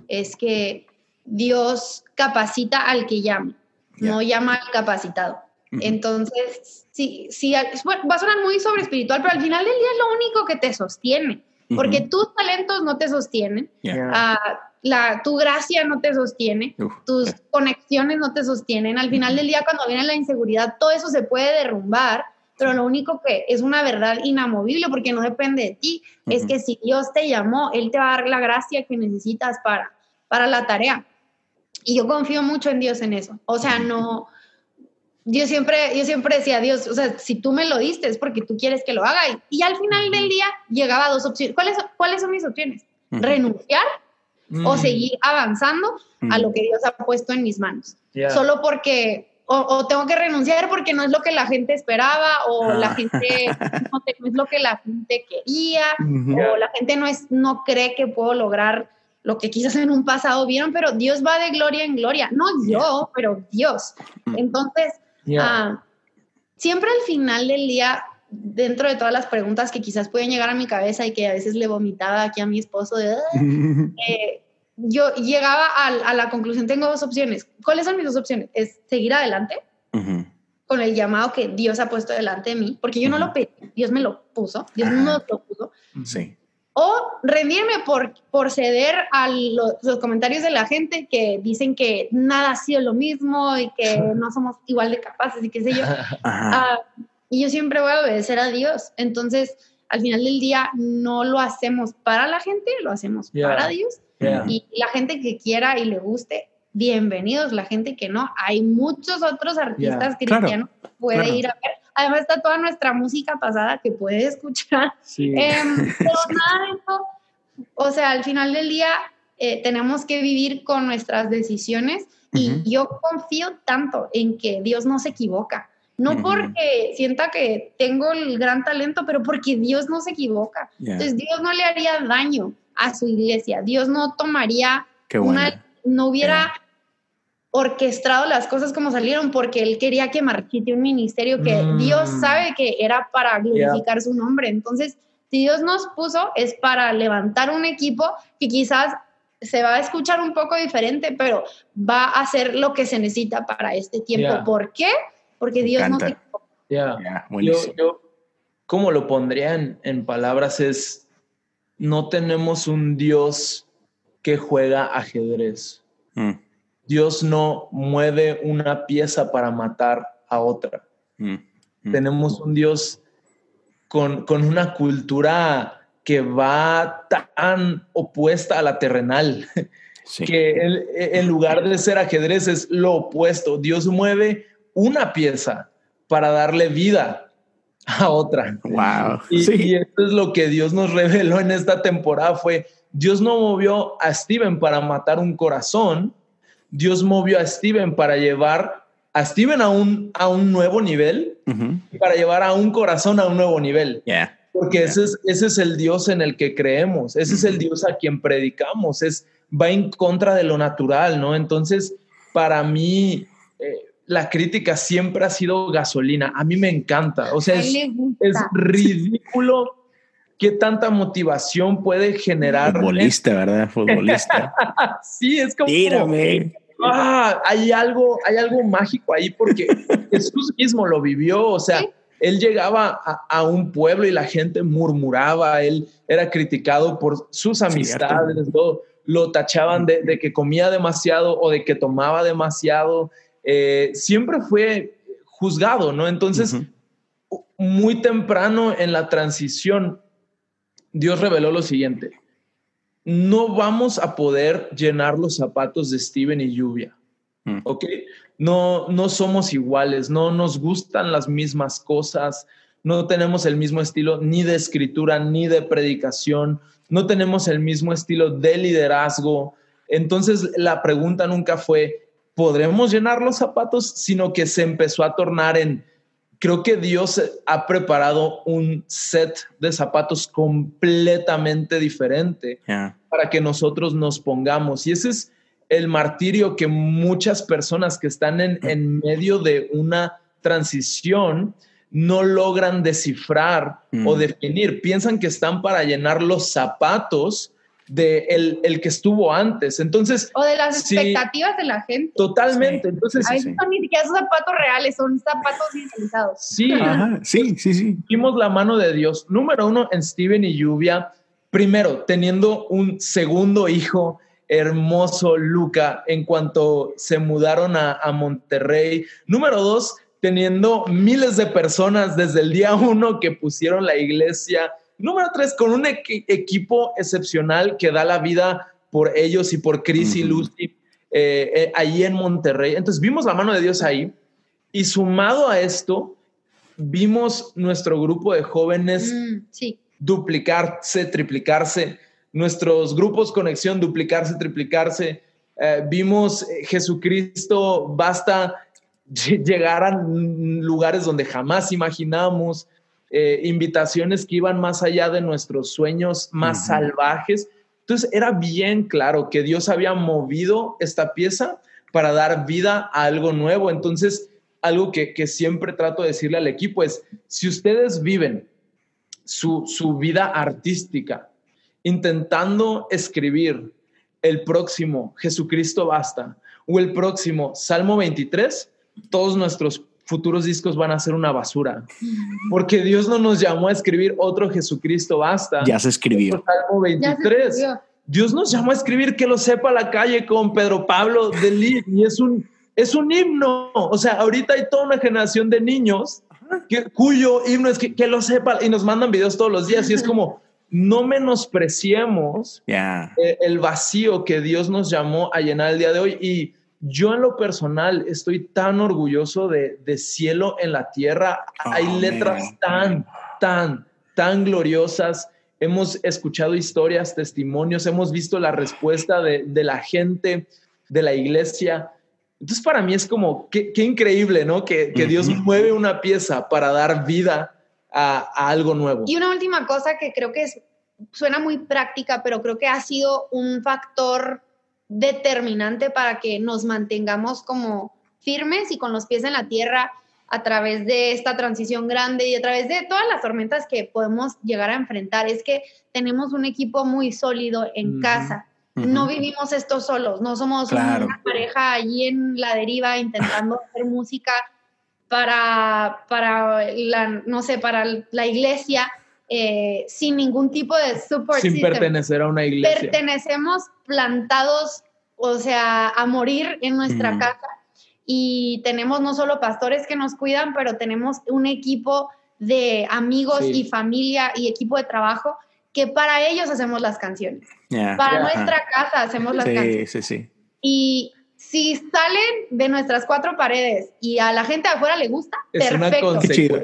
Es que Dios capacita al que llama, yeah. no llama al capacitado. Uh -huh. Entonces, sí, sí, va a sonar muy sobre espiritual, pero al final del día es lo único que te sostiene, porque uh -huh. tus talentos no te sostienen, yeah. uh, la, tu gracia no te sostiene, tus yeah. conexiones no te sostienen. Al final del día, cuando viene la inseguridad, todo eso se puede derrumbar pero lo único que es una verdad inamovible porque no depende de ti, uh -huh. es que si Dios te llamó, Él te va a dar la gracia que necesitas para, para la tarea. Y yo confío mucho en Dios en eso. O sea, no, yo siempre, yo siempre decía, Dios, o sea, si tú me lo diste es porque tú quieres que lo haga. Y, y al final del día llegaba a dos opciones. ¿Cuáles, ¿cuáles son mis opciones? Uh -huh. Renunciar uh -huh. o seguir avanzando a lo que Dios ha puesto en mis manos. Yeah. Solo porque o, o, tengo que renunciar porque no es lo que la gente esperaba o ah. la gente *laughs* no, no, es lo que la gente quería uh -huh. o la gente no es no cree que puedo lograr lo que quizás en un pasado vieron pero Dios va de gloria en gloria no yo pero Dios entonces yeah. uh, siempre al final del día dentro de todas las preguntas que quizás pueden llegar a mi cabeza y que a veces le vomitaba aquí a mi esposo de, *laughs* eh, yo llegaba a, la conclusión, tengo dos opciones. ¿Cuáles son mis dos opciones? Es seguir adelante con el llamado que Dios ha puesto delante de mí, porque yo no lo pedí, Dios me lo puso, Dios me lo puso. Sí. O rendirme por, por ceder a los, comentarios de la gente que dicen que nada ha sido lo mismo y que *laughs* no somos igual de capaces y qué sé yo. Ah, y yo siempre voy a obedecer a Dios. Entonces, al final del día, no lo hacemos para la gente, lo hacemos para Dios. Y la gente que quiera y le guste, bienvenidos. La gente que no, hay muchos otros artistas cristianos que puede ir a ver. Además está toda nuestra música pasada que puede escuchar. Em, *laughs* o sea, al final del día eh, tenemos que vivir con nuestras decisiones y yo confío tanto en que Dios no se equivoca. No porque sienta que tengo el gran talento, pero porque Dios no se equivoca. Entonces Dios no le haría daño a su iglesia. Dios no tomaría una, no hubiera orquestado las cosas como salieron porque él quería que marchite un ministerio que mm. Dios sabe que era para glorificar su nombre. Entonces, si Dios nos puso es para levantar un equipo que quizás se va a escuchar un poco diferente, pero va a hacer lo que se necesita para este tiempo. ¿Por qué? Porque Dios no te... yo, como lo pondría en, palabras, es, no tenemos un Dios que juega ajedrez. Mm. Dios no mueve una pieza para matar a otra. Mm, mm. Tenemos un Dios con, una cultura que va tan opuesta a la terrenal, *laughs* que en lugar de ser ajedrez es lo opuesto. Dios mueve una pieza para darle vida *laughs* a otra. Wow. Y, y esto es lo que Dios nos reveló en esta temporada fue Dios no movió a Steven para matar un corazón, Dios movió a Steven para llevar a Steven a un, a un nuevo nivel para llevar a un corazón a un nuevo nivel. Porque Ese, es, ese es el Dios en el que creemos, ese es el Dios a quien predicamos, es, va en contra de lo natural, ¿no? Entonces, para mí, eh, la crítica siempre ha sido gasolina. A mí me encanta. O sea, es, es ridículo qué tanta motivación puede generar. Futbolista, ¿verdad? Futbolista. *laughs* sí, es como. Tírame. Ah, hay algo, hay algo mágico ahí porque *laughs* Jesús mismo lo vivió. O sea, él llegaba a, un pueblo y la gente murmuraba, él era criticado por sus amistades, lo, tachaban de, que comía demasiado o de que tomaba demasiado. Eh, siempre fue juzgado, ¿no? Entonces, muy temprano en la transición, Dios reveló lo siguiente. No vamos a poder llenar los zapatos de Steven y Lluvia. Mm. ¿Ok? No, no somos iguales, no nos gustan las mismas cosas, no tenemos el mismo estilo ni de escritura ni de predicación, no tenemos el mismo estilo de liderazgo. Entonces la pregunta nunca fue, ¿podremos llenar los zapatos? Sino que se empezó a tornar en, creo que Dios ha preparado un set de zapatos completamente diferente para que nosotros nos pongamos. Y ese es el martirio que muchas personas que están en, en medio de una transición no logran descifrar o definir. Piensan que están para llenar los zapatos de el, el, que estuvo antes. Entonces. O de las expectativas de la gente. Totalmente. Entonces. A veces son ni siquiera zapatos reales, son zapatos idealizados. Sí, sí, sí, sí. Vimos la mano de Dios. Número uno, en Steven y Lluvia. Primero, teniendo un segundo hijo hermoso, Luca, en cuanto se mudaron a, a Monterrey. Número dos, teniendo miles de personas desde el día uno que pusieron la iglesia Número tres, con un equipo excepcional que da la vida por ellos y por Chris y Lucy eh, eh, ahí en Monterrey. Entonces vimos la mano de Dios ahí y sumado a esto, vimos nuestro grupo de jóvenes mm, duplicarse, triplicarse, nuestros grupos conexión duplicarse, triplicarse. Eh, vimos Jesucristo, basta *laughs* llegar a lugares donde jamás imaginamos. Eh, invitaciones que iban más allá de nuestros sueños más salvajes. Entonces era bien claro que Dios había movido esta pieza para dar vida a algo nuevo. Entonces, algo que, siempre trato de decirle al equipo es, si ustedes viven su, su vida artística intentando escribir el próximo Jesucristo basta o el próximo Salmo 23, todos nuestros futuros discos van a ser una basura. Porque Dios no nos llamó a escribir otro Jesucristo basta. Ya se escribió. Salmo 23. Dios nos llamó a escribir que lo sepa la calle con Pedro Pablo de Lid y es un, es un himno. O sea, ahorita hay toda una generación de niños que, cuyo himno es que, que, lo sepa y nos mandan videos todos los días y es como, no menospreciemos el vacío que Dios nos llamó a llenar el día de hoy y yo en lo personal estoy tan orgulloso de, cielo en la tierra. Hay letras tan, tan, tan gloriosas. Hemos escuchado historias, testimonios, hemos visto la respuesta de, la gente, de la iglesia. Entonces para mí es como, qué, increíble, ¿no? Que, Dios mueve una pieza para dar vida a, a, algo nuevo. Y una última cosa que creo que es, suena muy práctica, pero creo que ha sido un factor determinante para que nos mantengamos como firmes y con los pies en la tierra a través de esta transición grande y a través de todas las tormentas que podemos llegar a enfrentar. Es que tenemos un equipo muy sólido en casa. No vivimos esto solos, no somos una pareja allí en la deriva intentando *laughs* hacer música para, para la, no sé, para la iglesia eh, sin ningún tipo de support Sin pertenecer a una iglesia. Pertenecemos plantados, o sea, a morir en nuestra casa. Y tenemos no solo pastores que nos cuidan, pero tenemos un equipo de amigos y familia y equipo de trabajo que para ellos hacemos las canciones. Para nuestra casa hacemos las canciones. Sí, sí, Y si salen de nuestras cuatro paredes y a la gente de afuera le gusta, es perfecto.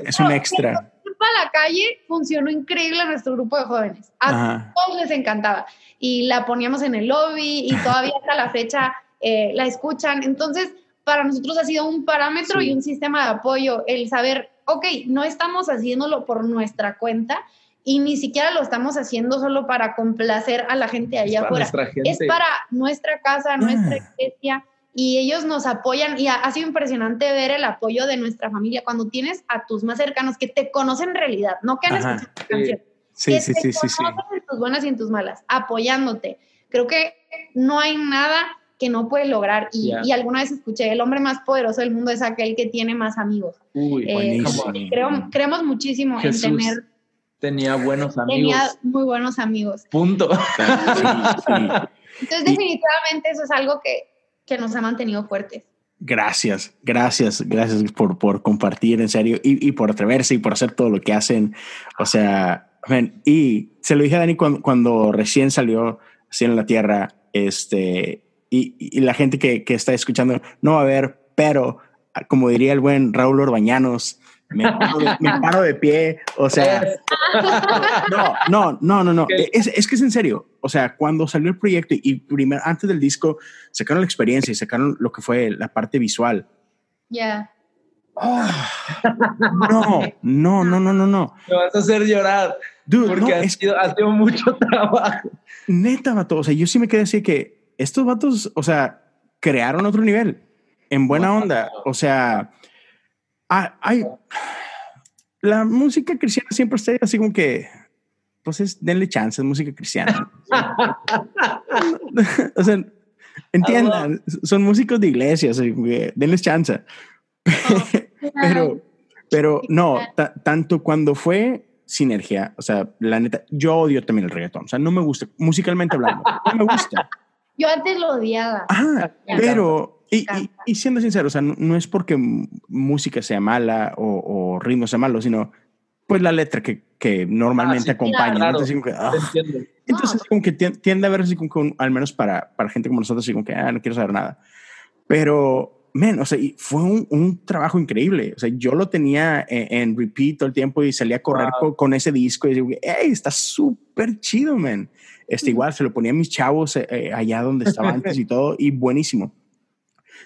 es un extra a la calle funcionó increíble nuestro grupo de jóvenes. A todos les encantaba. Y la poníamos en el lobby y *laughs* todavía hasta la fecha eh, la escuchan. Entonces, para nosotros ha sido un parámetro y un sistema de apoyo el saber, ok, no estamos haciéndolo por nuestra cuenta y ni siquiera lo estamos haciendo solo para complacer a la gente allá afuera. Es para nuestra casa, nuestra ah. iglesia y ellos nos apoyan y ha, sido impresionante ver el apoyo de nuestra familia cuando tienes a tus más cercanos que te conocen en realidad, no que han escuchado tu canción, sí, que sí, te sí, conocen en tus buenas y en tus malas, apoyándote. Creo que no hay nada que no puede lograr y, y, alguna vez escuché, el hombre más poderoso del mundo es aquel que tiene más amigos. Uy, eh, creo, creemos muchísimo en tener... Tenía buenos amigos. Tenía muy buenos amigos. Punto. *laughs* Entonces, definitivamente eso es algo que, que nos ha mantenido fuertes. Gracias, gracias, gracias por, por compartir en serio y, y, por atreverse y por hacer todo lo que hacen. O sea, y se lo dije a Dani cuando, cuando recién salió así en la tierra, este, y, y, la gente que, que está escuchando no va a ver, pero como diría el buen Raúl Orbañanos, me paro, de, pie, o sea, *laughs* no, no, no, no, no, es, es, que es en serio, o sea, cuando salió el proyecto y primero, antes del disco, sacaron la experiencia y sacaron lo que fue la parte visual. Ya. Ah, no, no, no, no, no, no. Me vas a hacer llorar. Dude, porque ha, sido, ha, sido, mucho *laughs* trabajo. Neta, vato. O sea, yo sí me quedé así que estos vatos, o sea, crearon otro nivel en buena onda. O sea, hay, la música cristiana siempre está así como que, pues es, denle chance, es música cristiana. *laughs* o sea, entiendan, son músicos de iglesia, denles chance. *laughs* pero, pero no, tanto cuando fue sinergia, o sea, la neta, yo odio también el reggaetón, o sea, no me gusta, musicalmente hablando, no me gusta. *laughs* Yo antes lo odiaba. pero y, y, siendo sincero, o sea, no, es porque música sea mala o, ritmo sea malo, sino pues la letra que, que normalmente ah, acompaña. Entonces, como que, ah. Entonces como que tiende a verse así como que al menos para, para gente como nosotros, así como que ah, no quiero saber nada. Pero, men, o sea, fue un, un, trabajo increíble. O sea, yo lo tenía en, repeat todo el tiempo y salía a correr con, ese disco y digo, hey, está súper chido, men. Este, igual se lo ponía a mis chavos eh, eh, allá donde estaba *laughs* antes y todo, y buenísimo.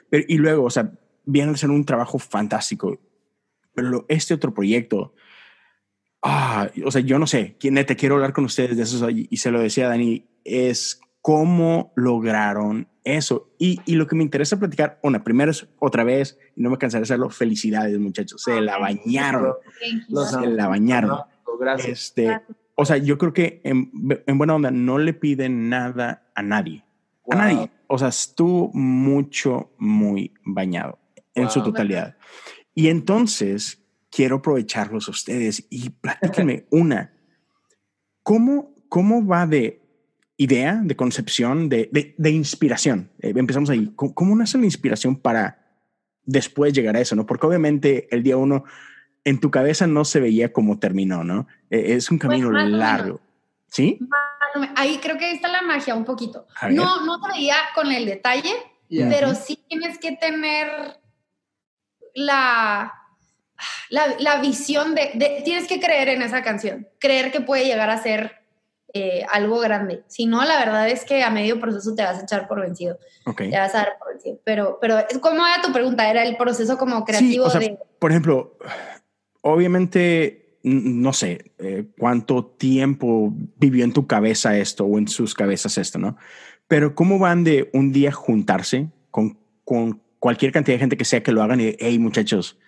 Pero, y luego, o sea, viene a ser un trabajo fantástico. Pero este otro proyecto, ah, o sea, yo no sé, te quiero hablar con ustedes de eso y se lo decía a Dani, es cómo lograron eso. Y, y, lo que me interesa platicar, una, primero es otra vez, no me cansaré de hacerlo, felicidades muchachos, se la bañaron, se la bañaron. Gracias. Este, o sea, yo creo que en, en buena onda no le piden nada a nadie. A nadie. O sea, estuvo mucho, muy bañado en su totalidad. Y entonces quiero aprovecharlos a ustedes y platíquenme *laughs* una. ¿Cómo, ¿Cómo va de idea, de concepción, de, de, inspiración? Eh, empezamos ahí. ¿Cómo, ¿Cómo nace la inspiración para después llegar a eso? ¿no? Porque obviamente el día uno en tu cabeza no se veía como terminó, ¿no? Eh, es un pues camino largo. ¿Sí? Ahí creo que ahí está la magia un poquito. No, no te veía con el detalle, pero sí tienes que tener la, la, visión de, tienes que creer en esa canción, creer que puede llegar a ser eh, algo grande. Si no, la verdad es que a medio proceso te vas a echar por vencido. Te vas a dar por vencido. Pero, pero ¿cómo era tu pregunta? ¿Era el proceso como creativo de... Por ejemplo, obviamente no sé eh, cuánto tiempo vivió en tu cabeza esto o en sus cabezas esto, ¿no? Pero ¿cómo van de un día juntarse con, con cualquier cantidad de gente que sea que lo hagan y, hey muchachos,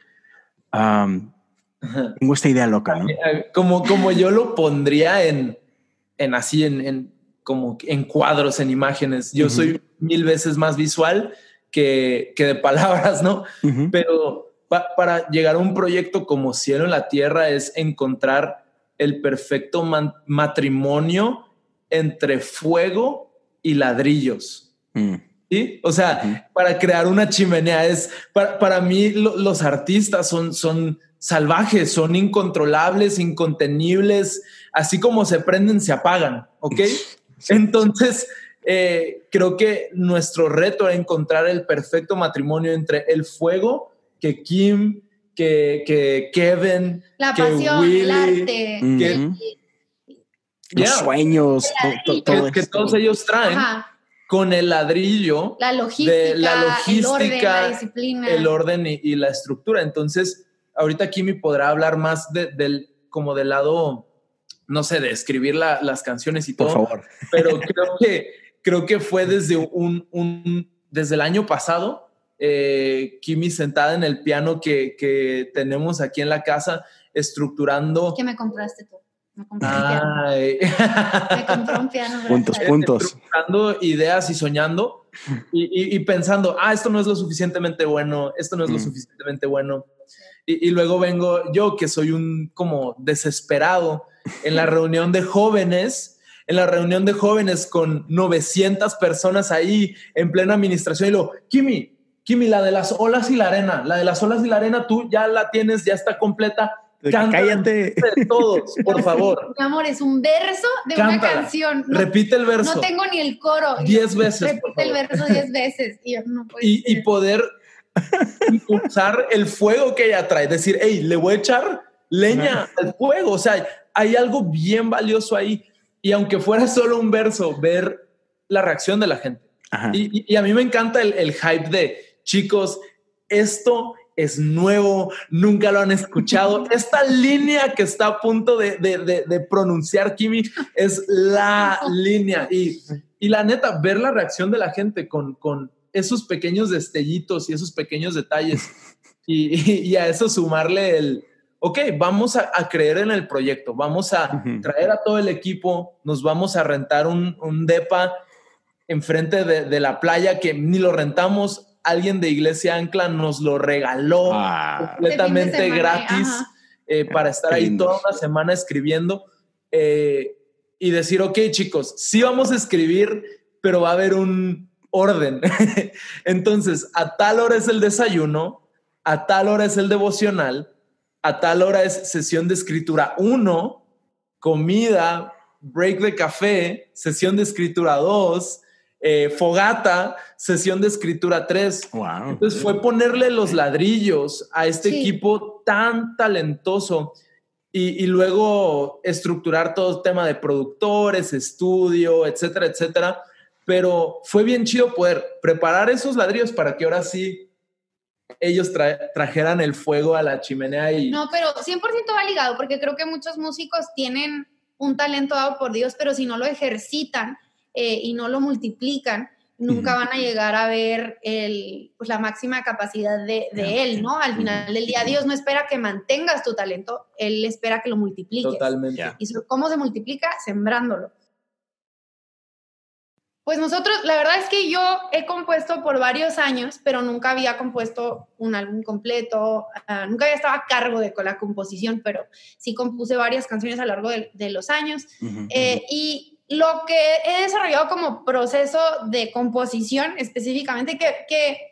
tengo esta idea loca, ¿no? Como, como yo lo pondría en, en así, en, en, como en cuadros, en imágenes. Yo soy mil veces más visual que, que de *laughs* palabras, ¿no? Pero para llegar a un proyecto como Cielo en la Tierra es encontrar el perfecto matrimonio entre fuego y ladrillos. Mm. ¿Sí? O sea, para crear una chimenea es, para, mí los artistas son, son salvajes, son incontrolables, incontenibles, así como se prenden, se apagan, ¿ok? Entonces, eh, creo que nuestro reto es encontrar el perfecto matrimonio entre el fuego que Kim, que, que Kevin, la que pasión, Willy, el arte, que, los sueños, que, todos ellos traen. Con el ladrillo, la logística, de la logística, el orden, la disciplina, el orden y, la estructura. Entonces, ahorita Kimi podrá hablar más del, como del lado, no sé, de escribir las canciones y todo. Por favor. Pero creo que, creo que fue desde un, un desde el año pasado eh, Kimi sentada en el piano que, que, tenemos aquí en la casa, estructurando. ¿Qué me compraste tú? Me compré piano. Me compré un piano. Puntos, puntos. Estructurando ideas y soñando y, y, pensando, ah, esto no es lo suficientemente bueno, esto no es lo mm. suficientemente bueno. Y, y, luego vengo yo, que soy un como desesperado, en la reunión de jóvenes, en la reunión de jóvenes con 900 personas ahí en plena administración y lo, Kimi, Kimi, la de las olas y la arena, la de las olas y la arena, tú ya la tienes, ya está completa. Cállate. De todos, por favor. Mi amor, es un verso de una canción. Repite el verso. No tengo ni el coro. Diez veces. Repite el verso diez veces. Y, y, poder impulsar el fuego que ella trae. Decir, hey, le voy a echar leña al fuego. O sea, hay algo bien valioso ahí. Y aunque fuera *laughs* solo un verso, ver la reacción de la gente. Y, y, a mí me encanta el, el hype de Chicos, esto es nuevo, nunca lo han escuchado. *laughs* Esta línea que está a punto de, pronunciar Kimi es la línea. Y, la neta, ver la reacción de la gente con, con esos pequeños destellitos y esos pequeños detalles y, a eso sumarle el, ok, vamos a, creer en el proyecto, vamos a traer a todo el equipo, nos vamos a rentar un, un DEPA enfrente de, de la playa que ni lo rentamos, alguien de Iglesia Ancla nos lo regaló ah. completamente gratis eh, para estar ahí toda una semana escribiendo eh, y decir, ok chicos, sí vamos a escribir, pero va a haber un orden. *laughs* Entonces, a tal hora es el desayuno, a tal hora es el devocional, a tal hora es sesión de escritura 1, comida, break de café, sesión de escritura 2, eh, fogata, sesión de escritura 3. Entonces fue ponerle los ladrillos a este equipo tan talentoso y, luego estructurar todo el tema de productores, estudio, etcétera, etcétera. Pero fue bien chido poder preparar esos ladrillos para que ahora sí ellos trajeran el fuego a la chimenea y... No, pero 100% va ligado, porque creo que muchos músicos tienen un talento dado por Dios, pero si no lo ejercitan, eh, y no lo multiplican, nunca van a llegar a ver el, pues, la máxima capacidad de, de él, ¿no? Al final del día, Dios no espera que mantengas tu talento, Él espera que lo multipliques. Totalmente. ¿Y cómo se multiplica? Sembrándolo. Pues nosotros, la verdad es que yo he compuesto por varios años, pero nunca había compuesto un álbum completo, ah, nunca había estado a cargo de la composición, pero sí compuse varias canciones a lo largo de, los años. Eh, y lo que he desarrollado como proceso de composición específicamente, que, que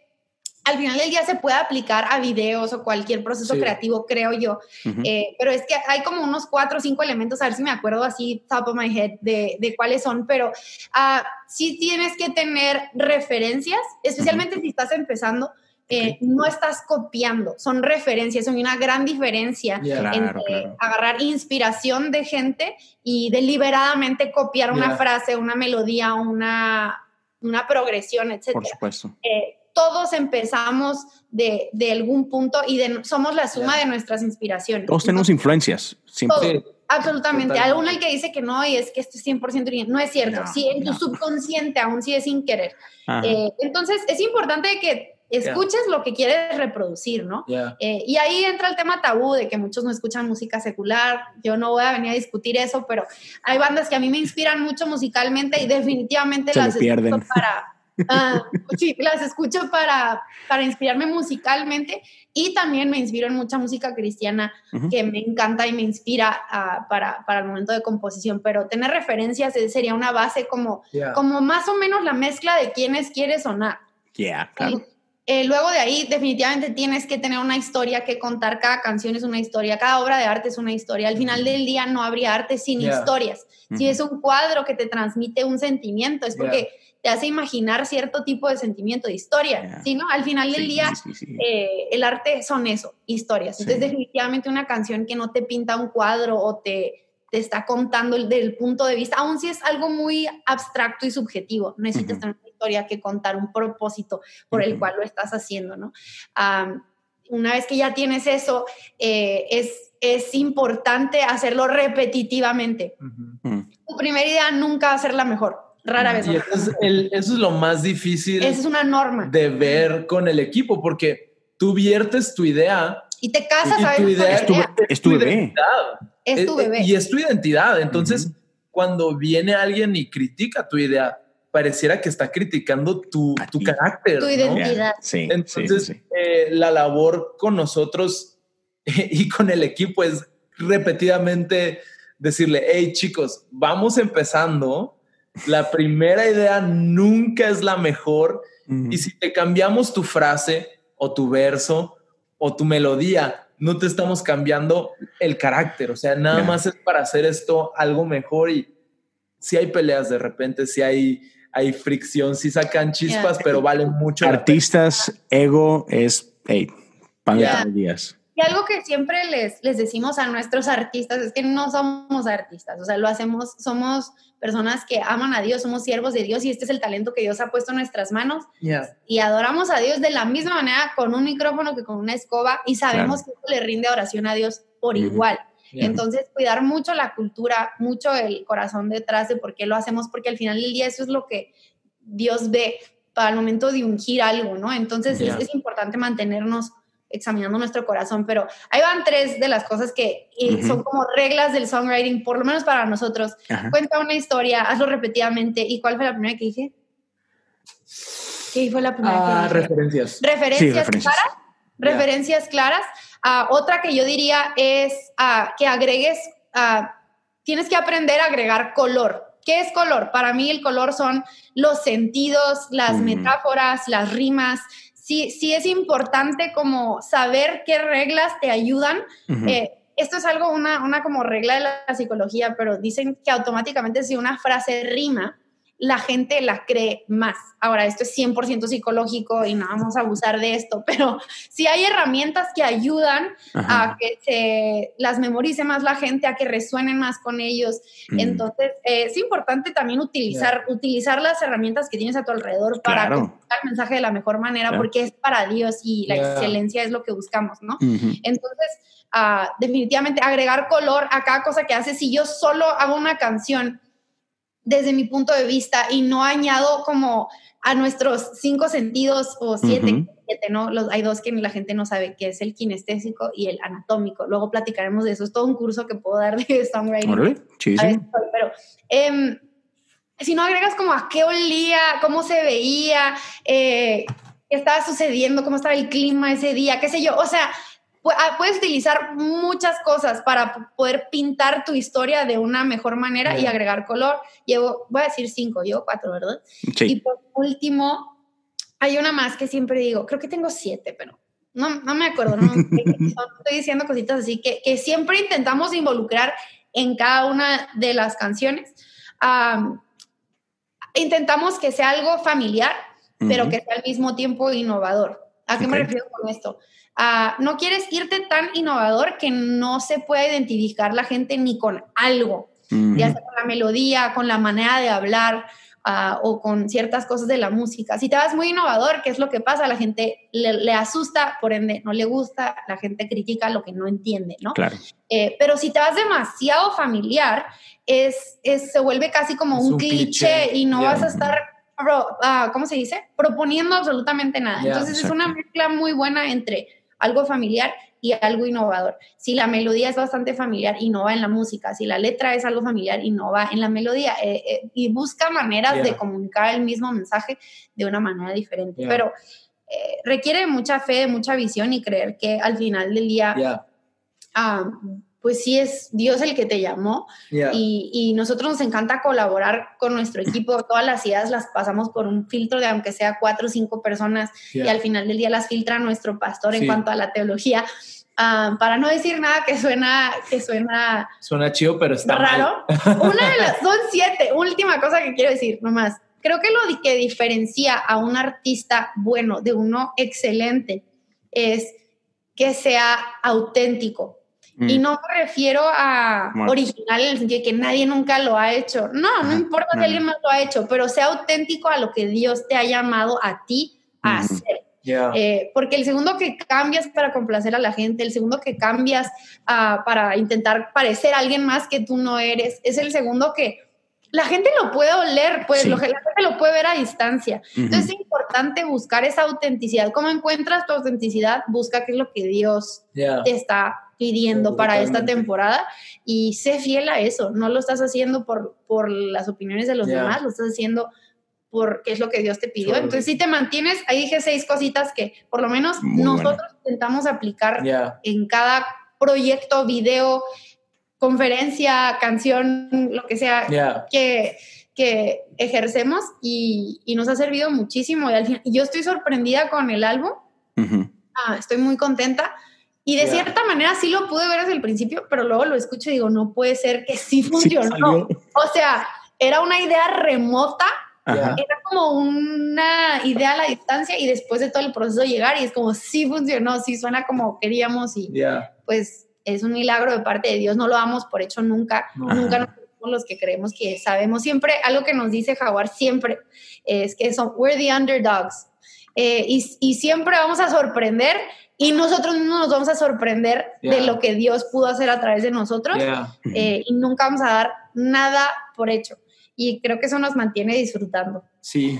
al final del día se puede aplicar a videos o cualquier proceso creativo, creo yo. Eh, pero es que hay como unos cuatro o cinco elementos, a ver si me acuerdo así, top of my head, de, de cuáles son, pero uh, sí tienes que tener referencias, especialmente si estás empezando. Eh, no estás copiando, son referencias, son una gran diferencia entre agarrar inspiración de gente y deliberadamente copiar una frase, una melodía, una, una progresión, etc. Por supuesto. Eh, todos empezamos de, de algún punto y de, somos la suma de nuestras inspiraciones. Todos tenemos influencias, siempre. absolutamente. Alguno el que dice que no y es que esto es 100% no es cierto. sí, en tu subconsciente, aún si es sin querer. Eh, entonces, es importante que escuches lo que quieres reproducir, ¿no? Eh, y ahí entra el tema tabú de que muchos no escuchan música secular. Yo no voy a venir a discutir eso, pero hay bandas que a mí me inspiran mucho musicalmente y definitivamente las pierden. para Ah, sí, las escucho para, para inspirarme musicalmente y también me inspiro en mucha música cristiana que me encanta y me inspira ah, para, para, el momento de composición, pero tener referencias sería una base como, como más o menos la mezcla de quienes quieres sonar. Yeah, claro. Eh, luego de ahí, definitivamente tienes que tener una historia que contar. Cada canción es una historia, cada obra de arte es una historia. Al final del día no habría arte sin historias. Si es un cuadro que te transmite un sentimiento, es porque te hace imaginar cierto tipo de sentimiento, de historia. ¿sí, no? Al final del día, eh, el arte son eso, historias. Entonces, definitivamente una canción que no te pinta un cuadro o te, te está contando el, del punto de vista, aun si es algo muy abstracto y subjetivo, necesitas tener historia que contar, un propósito por el cual lo estas haciendo, ¿no? una vez que ya tienes eso, eh, es, es importante hacerlo repetitivamente. Tu primera idea nunca va a ser la mejor. Rara vez. Y eso es, eso es lo más difícil. es una norma. De ver con el equipo, porque tú viertes tu idea. Y te casas a ver. Es tu, es tu bebé. Es tu bebé. Y es tu identidad. Entonces, cuando viene alguien y critica tu idea, pareciera que está criticando tu, tu carácter. Tu identidad. Sí, Entonces, eh, la labor con nosotros *laughs* y con el equipo es repetidamente decirle, hey chicos, vamos empezando. La primera idea nunca es la mejor. Y si te cambiamos tu frase o tu verso o tu melodía, no te estamos cambiando el carácter. O sea, nada más es para hacer esto algo mejor. Y si hay peleas de repente, si hay hay fricción, sí sacan chispas, pero valen mucho. Artistas, ego es, hey, pan de días. Y algo que siempre les, les decimos a nuestros artistas es que no somos artistas, o sea, lo hacemos, somos personas que aman a Dios, somos siervos de Dios y este es el talento que Dios ha puesto en nuestras manos. Y adoramos a Dios de la misma manera con un micrófono que con una escoba y sabemos que le rinde oración a Dios por igual. Entonces, cuidar mucho la cultura, mucho el corazón detrás de por qué lo hacemos, porque al final del día eso es lo que Dios ve para el momento de ungir algo, ¿no? Entonces, es, importante mantenernos examinando nuestro corazón, pero ahí van tres de las cosas que eh, son como reglas del songwriting, por lo menos para nosotros. Cuenta una historia, hazlo repetidamente. ¿Y cuál fue la primera que dije? ¿Qué fue la primera que ah, dije? Referencias. Referencias, claras. Referencias claras. Ah, otra que yo diría es ah, que agregues, tienes que aprender a agregar color. ¿Qué es color? Para mí el color son los sentidos, las metáforas, las rimas. Sí, sí es importante como saber qué reglas te ayudan. Eh, esto es algo, una, una como regla de la psicología, pero dicen que automáticamente si una frase rima, la gente la cree más. Ahora, esto es 100% psicológico y no vamos a abusar de esto, pero si hay herramientas que ayudan a que se las memorice más la gente, a que resuenen más con ellos. Mm. Entonces, eh, es importante también utilizar, utilizar las herramientas que tienes a tu alrededor para comunicar el mensaje de la mejor manera, porque es para Dios y la excelencia es lo que buscamos, ¿no? Entonces, ah, definitivamente agregar color a cada cosa que haces. Si yo solo hago una canción, desde mi punto de vista y no añado como a nuestros cinco sentidos o siete, ¿no? Los, hay dos que la gente no sabe, que es el kinestésico y el anatómico. Luego platicaremos de eso. Es todo un curso que puedo dar de *laughs* songwriting. sí, Pero em, si no agregas como a qué olía, cómo se veía, eh, qué estaba sucediendo, cómo estaba el clima ese día, qué sé yo, o sea, puedes utilizar muchas cosas para poder pintar tu historia de una mejor manera y agregar color. Llevo, voy a decir cinco, llevo cuatro, ¿verdad? Sí. Y por último, hay una más que siempre digo, creo que tengo siete, pero no, no me acuerdo, no, *laughs* estoy diciendo cositas así que, que, siempre intentamos involucrar en cada una de las canciones. intentamos que sea algo familiar, pero que sea al mismo tiempo innovador. ¿A qué me refiero con esto? No quieres irte tan innovador que no se pueda identificar la gente ni con algo, ya sea con la melodía, con la manera de hablar, o con ciertas cosas de la música. Si te vas muy innovador, ¿qué es lo que pasa? La gente le, asusta, por ende no le gusta, la gente critica lo que no entiende, ¿no? Claro. Eh, pero si te vas demasiado familiar, es, se vuelve casi como un, cliché, y no vas a estar, ah, ¿cómo se dice? Proponiendo absolutamente nada. Entonces es una mezcla muy buena entre algo familiar y algo innovador. Si la melodía es bastante familiar, innova en la música. Si la letra es algo familiar, innova en la melodía. Eh, eh, y busca maneras de comunicar el mismo mensaje de una manera diferente. Pero eh, requiere mucha fe, mucha visión y creer que al final del día, pues sí es Dios el que te llamó. Y, y, nosotros nos encanta colaborar con nuestro equipo. *laughs* Todas las ideas las pasamos por un filtro de aunque sea cuatro o cinco personas y al final del día las filtra nuestro pastor en cuanto a la teología. Ah, para no decir nada que suena, que suena... Suena chido, pero está raro. *laughs* Una de las, son siete. Última cosa que quiero decir, nomás. Creo que lo que diferencia a un artista bueno de uno excelente es que sea auténtico. Y mm. no me refiero a original en el sentido de que nadie nunca lo ha hecho. No, no importa si alguien más lo ha hecho, pero sea auténtico a lo que Dios te ha llamado a ti a hacer. Eh, porque el segundo que cambias para complacer a la gente, el segundo que cambias ah, para intentar parecer a alguien más que tú no eres, es el segundo que la gente lo puede oler, pues lo, la gente lo puede ver a distancia. Entonces es importante buscar esa autenticidad. ¿Cómo encuentras tu autenticidad? Busca qué es lo que Dios te está pidiendo para esta temporada y sé fiel a eso. No lo estás haciendo por, por las opiniones de los demás, lo estás haciendo porque es lo que Dios te pidió. Entonces, si te mantienes, ahí dije seis cositas que por lo menos nosotros intentamos aplicar en cada proyecto, video, conferencia, canción, lo que sea que, que ejercemos y, y, nos ha servido muchísimo. Y al fin, yo estoy sorprendida con el álbum. ah, estoy muy contenta. Y de cierta manera sí lo pude ver desde el principio, pero luego lo escucho y digo, no puede ser que sí *laughs* funcionó. o sea, era una idea remota era como una idea a la distancia y después de todo el proceso llegar y es como, sí funcionó, sí suena como queríamos y pues es un milagro de parte de Dios, no lo damos por hecho nunca, nunca nos somos los que creemos que sabemos. Siempre, algo que nos dice Jaguar siempre es que son, we're the underdogs. Eh, y, y, siempre vamos a sorprender y nosotros mismos nos vamos a sorprender de lo que Dios pudo hacer a través de nosotros eh, y nunca vamos a dar nada por hecho y creo que eso nos mantiene disfrutando. Sí.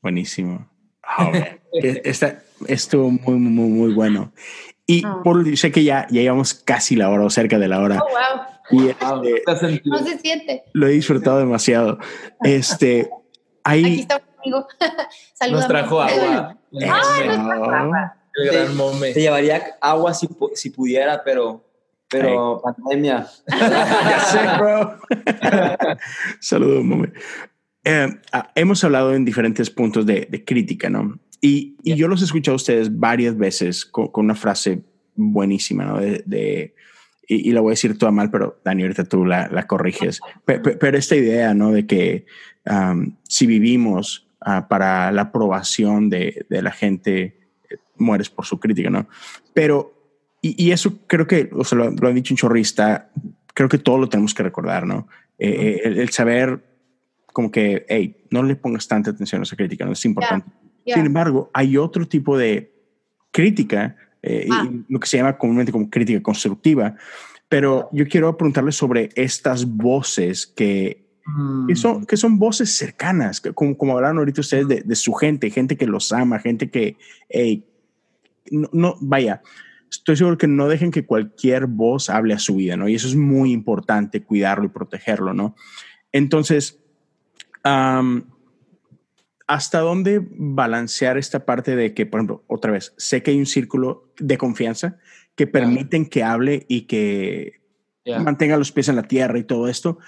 Buenísimo. *laughs* Oh, estuvo muy, muy, muy bueno. Y por, sé que ya, ya llevamos casi la hora o cerca de la hora. Oh, wow. Y este, no se siente. Lo he disfrutado demasiado. Este, ahí. Aquí está. *laughs* Saludos. Nos trajo agua. *laughs* Ah, El gran momento. Te llevaría agua si, si pudiera, pero pero pandemia. *laughs* ya sé, bro. Saludos, mami. Eh, ah, hemos hablado en diferentes puntos de, de crítica, ¿no? Y, y, yo los he escuchado a ustedes varias veces con, con una frase buenísima, ¿no? De, de y, y, la voy a decir toda mal, pero Dani, ahorita tú la, la corriges. *laughs* Pero, esta idea, ¿no? De que um, si vivimos uh, para la aprobación de, de la gente, eh, mueres por su crítica, ¿no? Pero y, eso creo que, o sea, lo, lo, han dicho un chorrista, creo que todo lo tenemos que recordar, ¿no? Eh, el, saber como que, hey, no le pongas tanta atención a esa crítica, no es importante. Sin embargo, hay otro tipo de crítica, eh, ah. lo que se llama comúnmente como crítica constructiva, pero yo quiero preguntarle sobre estas voces que, que, son, mm. que son voces cercanas, como, como hablaron ahorita ustedes de, de, su gente, gente que los ama, gente que, hey, no, no vaya, estoy seguro que no dejen que cualquier voz hable a su vida, ¿no? Y eso es muy importante, cuidarlo y protegerlo, ¿no? Entonces, ¿Hasta dónde balancear esta parte de que, por ejemplo, otra vez, sé que hay un círculo de confianza que permiten que hable y que mantenga los pies en la tierra y todo esto,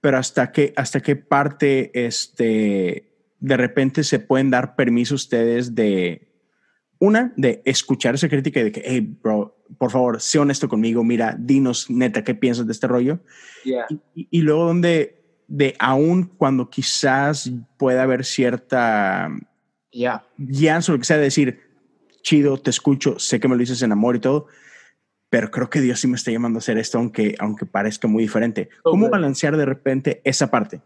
pero hasta qué, hasta qué parte este, de repente se pueden dar permiso ustedes de, una, de escuchar esa crítica y de que, hey, bro, por favor, sé honesto conmigo, mira, dinos neta qué piensas de este rollo. Y, luego donde, de aún cuando quizás pueda haber cierta yeah. guianza o lo que sea, decir, chido, te escucho, sé que me lo dices en amor y todo, pero creo que Dios sí me está llamando a hacer esto, aunque, aunque parezca muy diferente. ¿Cómo balancear de repente esa parte?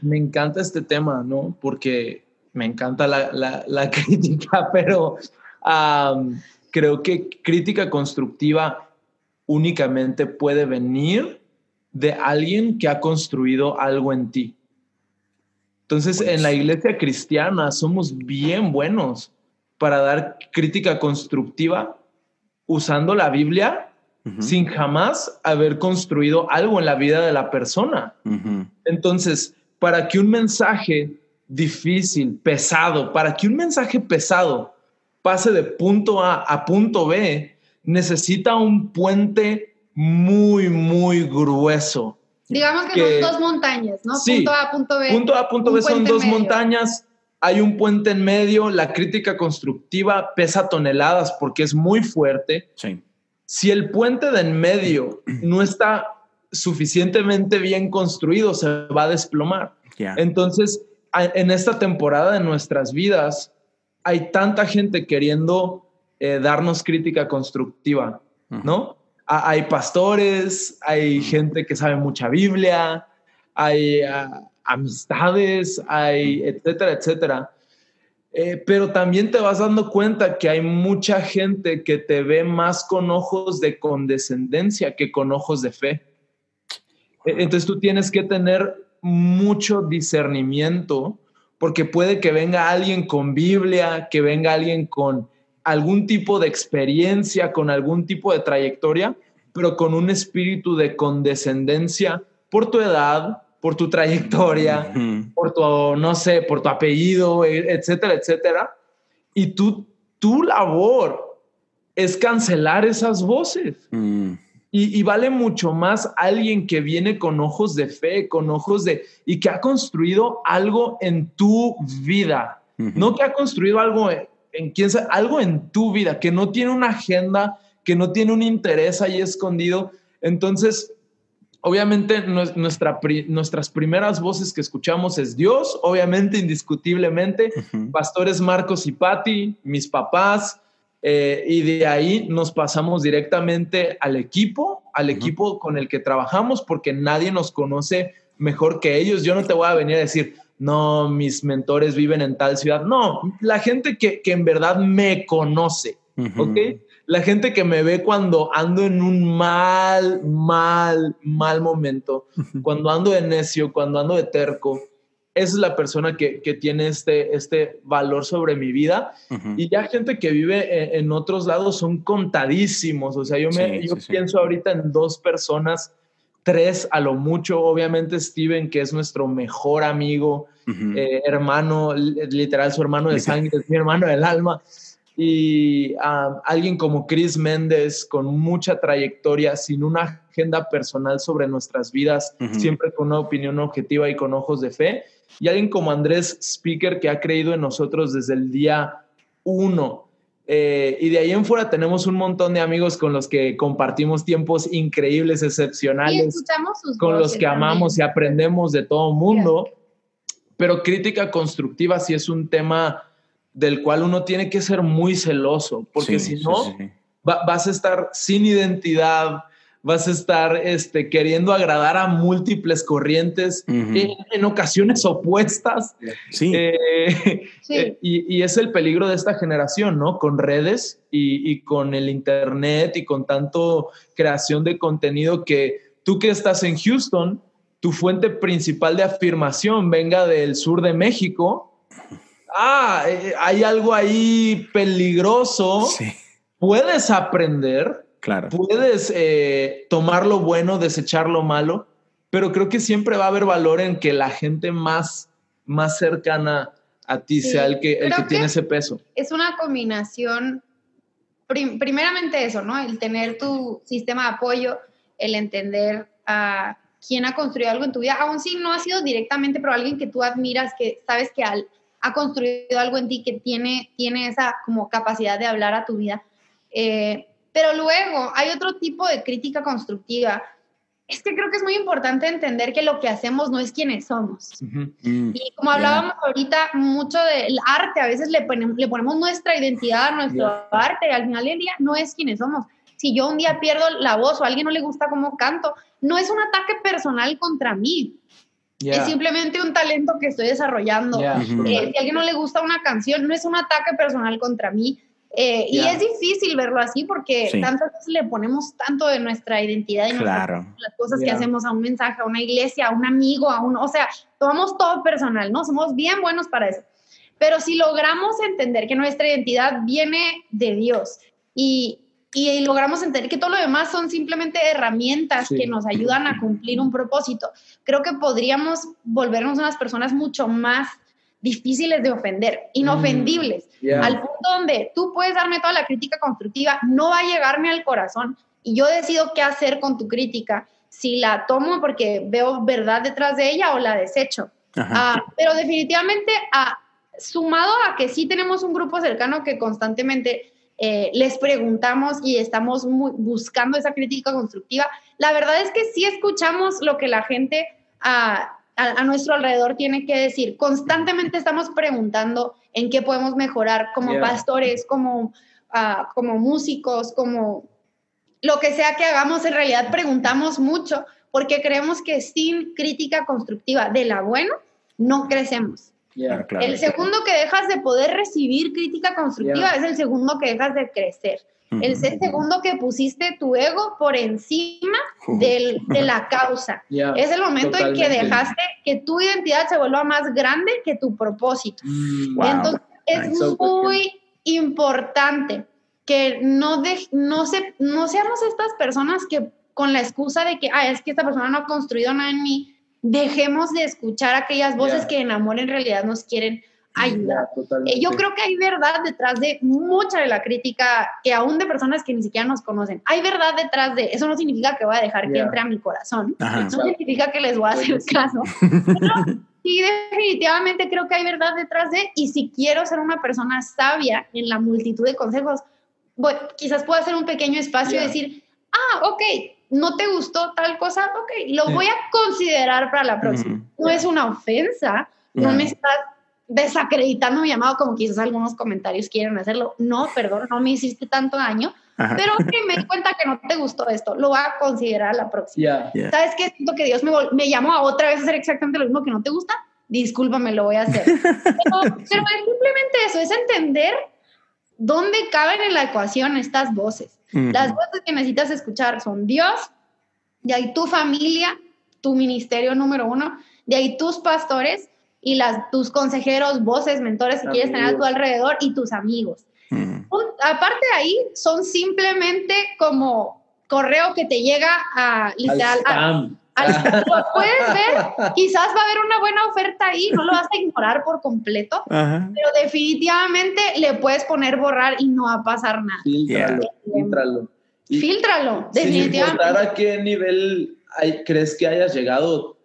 Me encanta este tema, ¿no? Porque me encanta la, la, *laughs* crítica, pero creo que crítica constructiva únicamente puede venir de alguien que ha construido algo en ti. Entonces, en la iglesia cristiana somos bien buenos para dar crítica constructiva usando la Biblia sin jamás haber construido algo en la vida de la persona. Entonces, para que un mensaje difícil, pesado, para que un mensaje pesado pase de punto A a punto B, necesita un puente muy, muy grueso. Digamos que, son dos montañas, ¿no? punto A, punto B. Punto A, punto B son dos montañas. Hay un puente en medio. La crítica constructiva pesa toneladas porque es muy fuerte. Sí. Si el puente de en medio *clears throat* no está suficientemente bien construido, se va a desplomar. Entonces, en esta temporada de nuestras vidas, hay tanta gente queriendo eh, darnos crítica constructiva, ¿no? Hay pastores, hay gente que sabe mucha Biblia, hay ah, amistades, hay etcétera, etcétera. Eh, pero también te vas dando cuenta que hay mucha gente que te ve más con ojos de condescendencia que con ojos de fe. E, entonces tú tienes que tener mucho discernimiento porque puede que venga alguien con Biblia, que venga alguien con algún tipo de experiencia, con algún tipo de trayectoria, pero con un espíritu de condescendencia por tu edad, por tu trayectoria, por tu, no sé, por tu apellido, e, etcétera, etcétera. Y tú, tu labor es cancelar esas voces. Mm. Y, vale mucho más alguien que viene con ojos de fe, con ojos de... y que ha construido algo en tu vida. No que ha construido algo en, en quién sabe, algo en tu vida, que no tiene una agenda, que no tiene un interés ahí escondido. Entonces, obviamente nuestra, nuestras primeras voces que escuchamos es Dios, obviamente indiscutiblemente, pastores Marcos y Patti, mis papás, eh, y de ahí nos pasamos directamente al equipo, al equipo con el que trabajamos, porque nadie nos conoce mejor que ellos. Yo no te voy a venir a decir, no, mis mentores viven en tal ciudad. No, la gente que, en verdad me conoce, ¿ok? La gente que me ve cuando ando en un mal, mal, mal momento, cuando ando de necio, cuando ando de terco, esa es la persona que, tiene este, este valor sobre mi vida. Y ya gente que vive en, otros lados son contadísimos. O sea, yo, me, yo pienso ahorita en dos personas, tres a lo mucho. Obviamente Steven, que es nuestro mejor amigo, eh, hermano, literal su hermano de sangre, es mi hermano del alma. Y alguien como Chris Méndez, con mucha trayectoria, sin una agenda personal sobre nuestras vidas, siempre con una opinión objetiva y con ojos de fe y alguien como Andrés Speaker que ha creído en nosotros desde el día uno. Eh, y de ahí en fuera tenemos un montón de amigos con los que compartimos tiempos increíbles, excepcionales, con los que amamos y aprendemos de todo mundo. Pero crítica constructiva sí es un tema del cual uno tiene que ser muy celoso, porque si no, vas a estar sin identidad, vas a estar este, queriendo agradar a múltiples corrientes en, ocasiones opuestas. Sí. Eh, eh, y, es el peligro de esta generación, ¿no? Con redes y, con el Internet y con tanto creación de contenido que tú que estás en Houston, tu fuente principal de afirmación venga del sur de México. Ah, eh, hay algo ahí peligroso. Puedes aprender Puedes eh, tomar lo bueno, desechar lo malo, pero creo que siempre va a haber valor en que la gente más más cercana a ti sea el que, el que tiene ese peso. Es una combinación, primeramente eso, ¿no? El tener tu sistema de apoyo, el entender a quién ha construido algo en tu vida, aun si no ha sido directamente, pero alguien que tú admiras, que sabes que ha construido algo en ti, que tiene, tiene esa como capacidad de hablar a tu vida. Eh, pero luego hay otro tipo de crítica constructiva es que creo que es muy importante entender que lo que hacemos no es quienes somos. Mm. Y como hablábamos ahorita, mucho del arte, a veces le, ponemos, le ponemos nuestra identidad a nuestro arte y al final del día no es quienes somos. Si yo un día pierdo la voz o a alguien no le gusta cómo canto, no es un ataque personal contra mí. Es simplemente un talento que estoy desarrollando. Eh, si a alguien no le gusta una canción, no es un ataque personal contra mí. Eh, y es difícil verlo así porque tantas veces le ponemos tanto de nuestra identidad y las cosas que hacemos a un mensaje, a una iglesia, a un amigo, a un, o sea, tomamos todo personal, ¿no? Somos bien buenos para eso. Pero si logramos entender que nuestra identidad viene de Dios y, y logramos entender que todo lo demás son simplemente herramientas que nos ayudan a cumplir un propósito, creo que podríamos volvernos unas personas mucho más difíciles de ofender, inofendibles, mm, al punto donde tú puedes darme toda la crítica constructiva, no va a llegarme al corazón y yo decido qué hacer con tu crítica, si la tomo porque veo verdad detrás de ella o la desecho. Ah, pero definitivamente, ah, sumado a que sí tenemos un grupo cercano que constantemente eh, les preguntamos y estamos buscando esa crítica constructiva, la verdad es que sí escuchamos lo que la gente... Uh, a, nuestro alrededor tiene que decir. Constantemente estamos preguntando en qué podemos mejorar como pastores, como, ah, como músicos, como lo que sea que hagamos, en realidad preguntamos mucho porque creemos que sin crítica constructiva de la buena, no crecemos. el segundo que dejas de poder recibir crítica constructiva es el segundo que dejas de crecer. El segundo que pusiste tu ego por encima de la causa. *laughs* es el momento en que dejaste que tu identidad se vuelva más grande que tu propósito. Mm, Entonces es muy importante que no, no, se, no seamos estas personas que con la excusa de que, ah, es que esta persona no ha construido nada en mí, dejemos de escuchar aquellas voces que en amor en realidad nos quieren ayuda. Eh, yo creo que hay verdad detrás de mucha de la crítica, que aún de personas que ni siquiera nos conocen, hay verdad detrás de, eso no significa que voy a dejar que entre a mi corazón, no significa que les voy a hacer caso. *laughs* sí, definitivamente creo que hay verdad detrás de, y si quiero ser una persona sabia en la multitud de consejos, quizás pueda hacer un pequeño espacio y decir, ah, ok, no te gustó tal cosa, ok, lo voy a considerar para la próxima. No es una ofensa, no me estás desacreditando mi llamado como quizás algunos comentarios quieren hacerlo. No, perdón, no me hiciste tanto daño, pero que me di cuenta que no te gustó esto, lo voy a considerar la próxima. ¿Sabes qué? Siento que Dios me, me llamó a otra vez a hacer exactamente lo mismo que no te gusta. Discúlpame, lo voy a hacer. *laughs* pero, es simplemente eso, es entender dónde caben en la ecuación estas voces. Las voces que necesitas escuchar son Dios, de ahí tu familia, tu ministerio número uno, de ahí tus pastores y las, tus consejeros, voces, mentores que quieres tener a tu alrededor y tus amigos. Mm. aparte de ahí, son simplemente como correo que te llega a literal. puedes ver, quizás va a haber una buena oferta ahí, no lo vas a ignorar por completo, pero definitivamente le puedes poner borrar y no va a pasar nada. Filtralo. Filtralo, definitivamente. Sin a qué nivel crees que hayas llegado,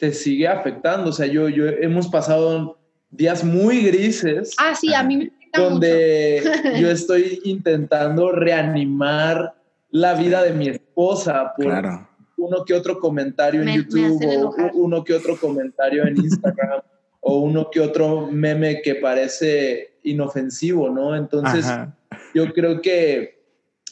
te sigue afectando. O sea, yo, yo hemos pasado días muy grises. Ah, sí, a mí me Donde *laughs* yo estoy intentando reanimar la vida de mi esposa por uno que otro comentario en YouTube, o uno que otro comentario en Instagram, *laughs* o uno que otro meme que parece inofensivo, ¿no? Entonces, yo creo que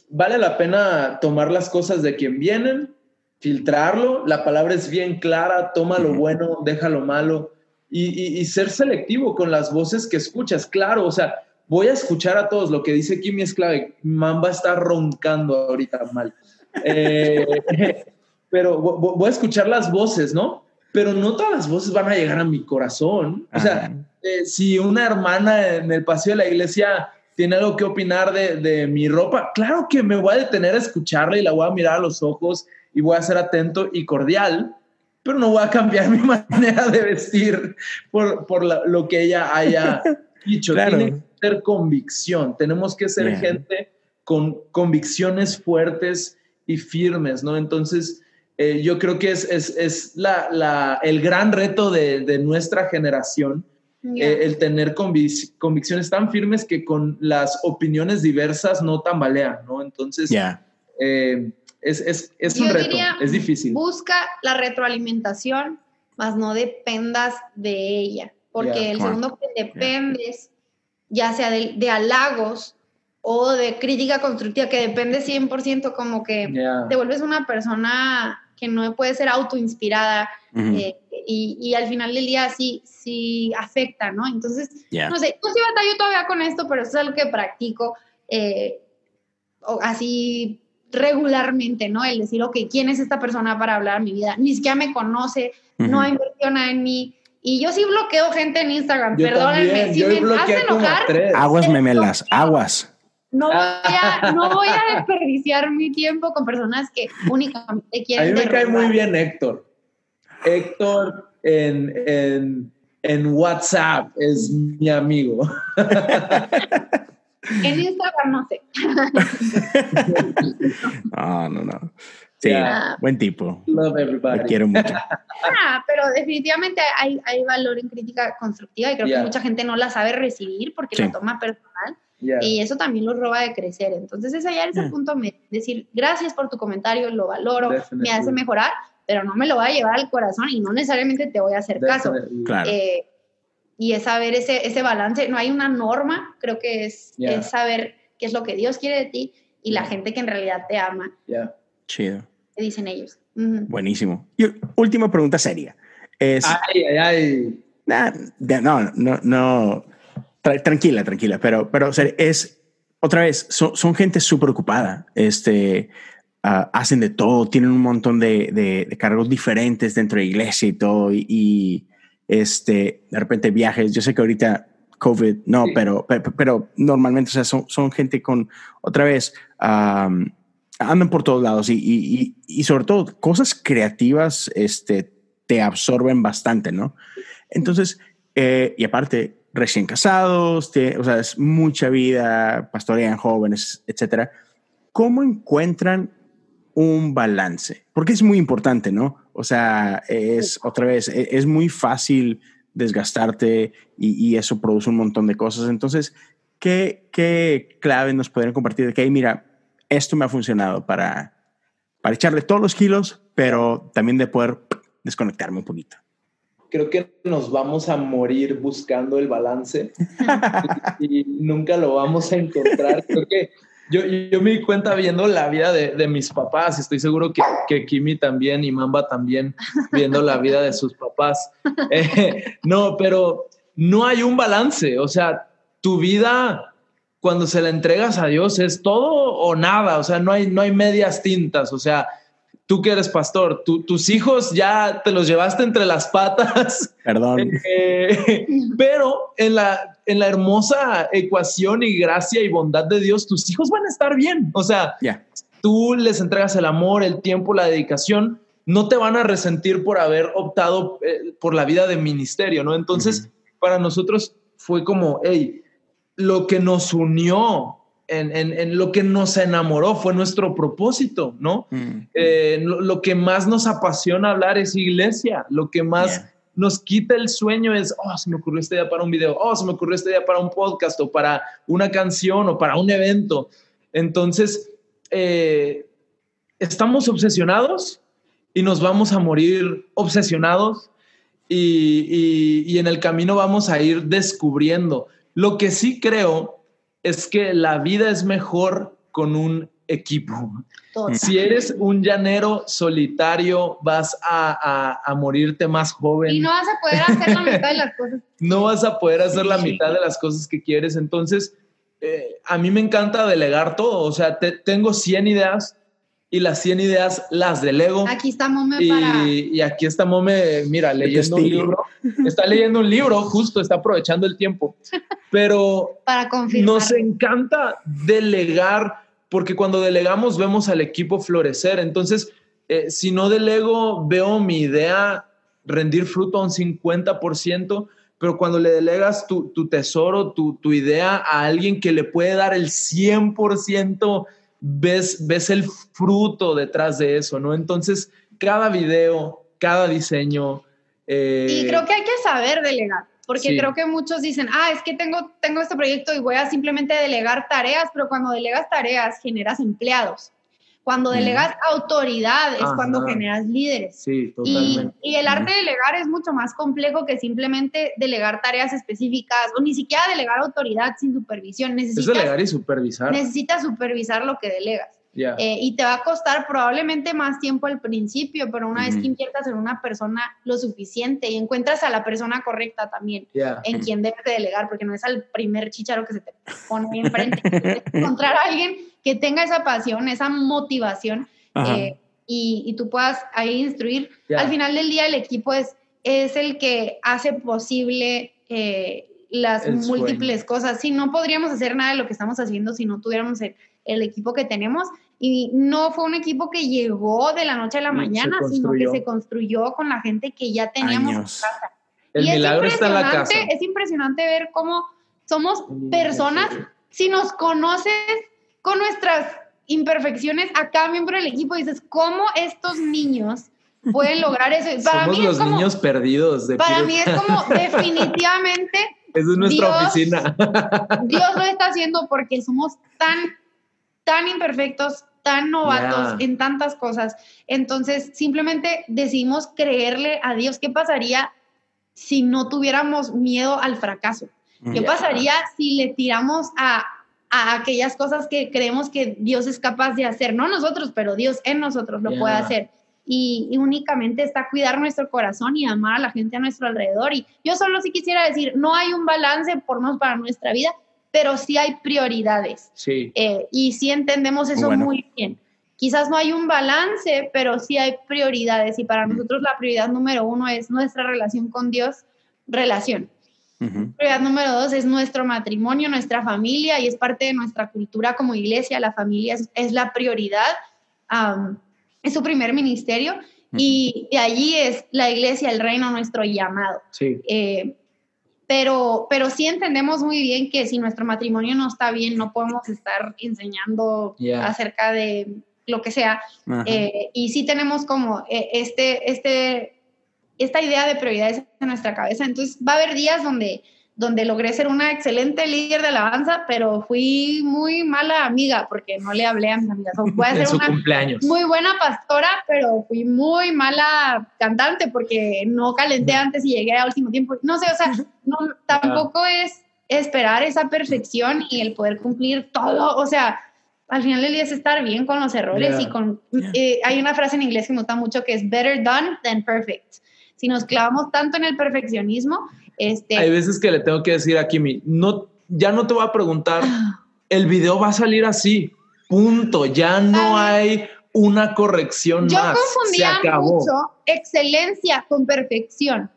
vale la pena tomar las cosas de quien vienen filtrarlo, la palabra es bien clara, toma lo bueno, deja lo malo y, ser selectivo con las voces que escuchas. Claro, o sea, voy a escuchar a todos, lo que dice Kimi es clave, Mamba está roncando ahorita mal. Eh, *laughs* pero voy a escuchar las voces, ¿no? Pero no todas las voces van a llegar a mi corazón. O sea, eh, si una hermana en el paseo de la iglesia tiene algo que opinar de, de, mi ropa, claro que me voy a detener a escucharla y la voy a mirar a los ojos y voy a ser atento y cordial, pero no voy a cambiar *laughs* mi manera de vestir por, por lo que ella haya *laughs* dicho. Tiene que ser convicción. Tenemos que ser gente con convicciones fuertes y firmes, ¿no? Entonces, eh, yo creo que es, es, es la, la, el gran reto de, de nuestra generación, eh, el tener convicciones tan firmes que con las opiniones diversas no tambalean, ¿no? Entonces, eh, es, es, es un reto, es difícil. Busca la retroalimentación, mas no dependas de ella, porque el segundo que dependes, ya sea de, de halagos, o de crítica constructiva que depende 100% como que te vuelves una persona que no puede ser autoinspirada eh, y, al final del día sí, sí afecta, ¿no? Entonces, no sé, no sí batallo todavía con esto, pero eso es algo que practico eh, así regularmente, ¿no? El decir, ok, ¿quién es esta persona para hablar mi vida? Ni siquiera me conoce, no inversiona en mí. Y yo sí bloqueo gente en Instagram, perdónenme, si me hace enojar. Aguas memelas, aguas. No voy, a, no voy a desperdiciar mi tiempo con personas que únicamente quieren. A mí me cae muy bien Héctor. Héctor en, en, en WhatsApp es mi amigo. *laughs* En Instagram no sé. No, *laughs* no, no. Sí, buen tipo. Love everybody. quiero mucho. Ah, pero definitivamente hay, hay valor en crítica constructiva y creo que mucha gente no la sabe recibir porque la toma personal. Y eso también lo roba de crecer. Entonces, ese ya es el punto de decir, gracias por tu comentario, lo valoro, me hace mejorar, pero no me lo voy a llevar al corazón y no necesariamente te voy a hacer caso. Eh, y es saber ese, ese balance. No hay una norma, creo que es, es, saber qué es lo que Dios quiere de ti y la gente que en realidad te ama. Chido. ¿Qué dicen ellos? Buenísimo. Y última pregunta seria. Es, ay, ay, ay. no, no, no tranquila, tranquila, pero, pero es, otra vez, son, son gente súper ocupada, este, ah, hacen de todo, tienen un montón de, de, cargos diferentes dentro de la iglesia y todo, y, este, de repente viajes, yo sé que ahorita COVID, no, pero, pero, normalmente, o sea, son, son gente con, otra vez, andan por todos lados y, y, y, sobre todo cosas creativas, este, te absorben bastante, ¿no? Entonces, eh, y aparte, recién casados, o sea, es mucha vida, pastorean jóvenes, etcétera. ¿Cómo encuentran un balance? Porque es muy importante, ¿no? O sea, es otra vez, e, es, muy fácil desgastarte y, eso produce un montón de cosas. Entonces, ¿qué, qué clave nos podrían compartir de que, mira, esto me ha funcionado para, para echarle todos los kilos, pero también de poder desconectarme un poquito? creo que nos vamos a morir buscando el balance *laughs* y, nunca lo vamos a encontrar. Creo que yo, yo me di cuenta viendo la vida de, de mis papás, estoy seguro que, que, Kimi también y Mamba también viendo la vida de sus papás. *laughs* Eh, no, pero no hay un balance, o sea, tu vida cuando se la entregas a Dios es todo o nada, o sea, no hay, no hay medias tintas, o sea, tú que eres pastor, tus hijos ya te los llevaste entre las patas. Perdón. *laughs* Eh, pero en la, en la hermosa ecuación y gracia y bondad de Dios, tus hijos van a estar bien. O sea, tú les entregas el amor, el tiempo, la dedicación, no te van a resentir por haber optado eh, por la vida de ministerio, ¿no? Entonces, para nosotros fue como, hey, lo que nos unió en, lo que nos enamoró, fue nuestro propósito, ¿no? Mm. Eh, lo, que más nos apasiona hablar es iglesia, lo que más nos quita el sueño es, oh, se me ocurrió esta idea para un video, oh, se me ocurrió esta idea para un podcast o para una canción o para un evento. Entonces, eh, estamos obsesionados y nos vamos a morir obsesionados y, y en el camino vamos a ir descubriendo. Lo que sí creo es que la vida es mejor con un equipo. Si eres un llanero solitario, vas a, morirte más joven. Y no vas a poder hacer la mitad de las cosas. *laughs* no vas a poder hacer la mitad de las cosas que quieres. Entonces, eh, a mí me encanta delegar todo. O sea, tengo 100 ideas y las 100 ideas las delego. Aquí está Mome y, para... y aquí está Mome, mira, leyendo un libro. *laughs* Está leyendo un libro, justo, está aprovechando el tiempo. *laughs* Pero para confirmar. nos encanta delegar porque cuando delegamos vemos al equipo florecer. Entonces, eh, si no delego, veo mi idea rendir fruto a un 50%, pero cuando le delegas tu, tesoro, tu, idea a alguien que le puede dar el 100%, ves, ves el fruto detrás de eso, ¿no? Entonces, cada video, cada diseño... Eh, y creo que hay que saber delegar, porque creo que muchos dicen, ah, es que tengo, tengo este proyecto y voy a simplemente delegar tareas, pero cuando delegas tareas generas empleados. Cuando delegas autoridad es cuando generas líderes. Sí, totalmente. Y, el arte de delegar es mucho más complejo que simplemente delegar tareas específicas o ni siquiera delegar autoridad sin supervisión. Necesitas, es delegar y supervisar. Necesitas supervisar lo que delegas. Eh, y te va a costar probablemente más tiempo al principio, pero una vez que inviertas en una persona lo suficiente y encuentras a la persona correcta también en quien debes de delegar, porque no es al primer chicharo que se te pone enfrente. *laughs* encontrar a alguien que tenga esa pasión, esa motivación eh, y, tú puedas ahí instruir. Al final del día el equipo es, es el que hace posible eh, las múltiples cosas. Si no podríamos hacer nada de lo que estamos haciendo si no tuviéramos el, el equipo que tenemos. Y no fue un equipo que llegó de la noche a la mañana, sino que se construyó con la gente que ya teníamos en casa. El milagro está en la casa. Es impresionante ver cómo somos personas, si nos conoces con nuestras imperfecciones, acá miembro del equipo dices, ¿cómo estos niños pueden lograr eso? Para Somos mí los niños perdidos. De para mí es como *laughs* definitivamente... es nuestra oficina. Dios lo *laughs* está haciendo porque somos tan tan imperfectos, tan novatos en tantas cosas. Entonces, simplemente decidimos creerle a Dios. ¿Qué pasaría si no tuviéramos miedo al fracaso? ¿Qué pasaría si le tiramos a, aquellas cosas que creemos que Dios es capaz de hacer? No nosotros, pero Dios en nosotros lo puede hacer. Y, y, únicamente está cuidar nuestro corazón y amar a la gente a nuestro alrededor. Y yo solo sí quisiera decir, no hay un balance por nos para nuestra vida, pero sí hay prioridades. Sí. Eh, y sí entendemos eso muy bien. Quizás no hay un balance, pero sí hay prioridades. Y para nosotros la prioridad número uno es nuestra relación con Dios, relación. Prioridad número dos es nuestro matrimonio, nuestra familia, y es parte de nuestra cultura como iglesia. La familia es, la prioridad, es su primer ministerio. Y de allí es la iglesia, el reino, nuestro llamado. Sí. Eh, pero, pero sí entendemos muy bien que si nuestro matrimonio no está bien, no podemos estar enseñando acerca de lo que sea. Eh, y sí tenemos como eh, este, este, esta idea de prioridades en nuestra cabeza. Entonces va a haber días donde donde logré ser una excelente líder de alabanza, pero fui muy mala amiga porque no le hablé a mis amigas. O *laughs* ser una cumpleaños. muy buena pastora, pero fui muy mala cantante porque no calenté antes y llegué al último tiempo. No sé, o sea, no, tampoco es esperar esa perfección y el poder cumplir todo. O sea, al final del día es estar bien con los errores y con... Eh, hay una frase en inglés que me gusta mucho que es better done than perfect. Si nos clavamos tanto en el perfeccionismo, este, Hay veces que le tengo que decir a Kimi, no, ya no te voy a preguntar, el video va a salir así, punto, ya no hay una corrección yo más. Yo confundía mucho excelencia con perfección.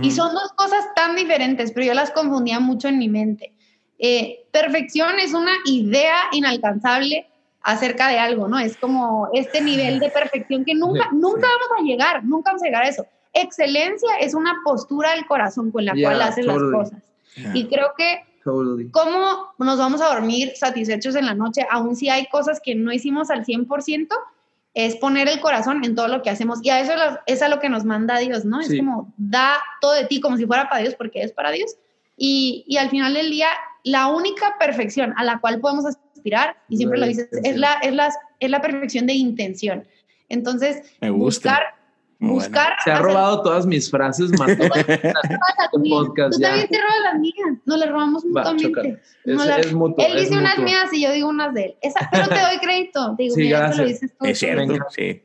Y son dos cosas tan diferentes, pero yo las confundía mucho en mi mente. Eh, perfección es una idea inalcanzable acerca de algo, ¿no? Es como este nivel de perfección que nunca, nunca vamos a llegar, nunca vamos a llegar a eso. Excelencia es una postura del corazón con la cual haces las cosas. Y creo que cómo nos vamos a dormir satisfechos en la noche, aun si hay cosas que no hicimos al 100%, es poner el corazón en todo lo que hacemos. Y a eso es a lo que nos manda Dios, ¿no? Es como da todo de ti como si fuera para Dios, porque es para Dios. Y, y, al final del día, la única perfección a la cual podemos aspirar, y siempre lo dices, es la, es, la, es la perfección de intención. Entonces, buscar buscar. Se ha robado todas mis frases más. *laughs* Tú también te robas las mías. Nos las robamos mutuamente. él dice unas mías y yo digo unas de él. Esa, pero te doy crédito. Digo, sí, gracias. Lo dices tú. Es cierto, sí.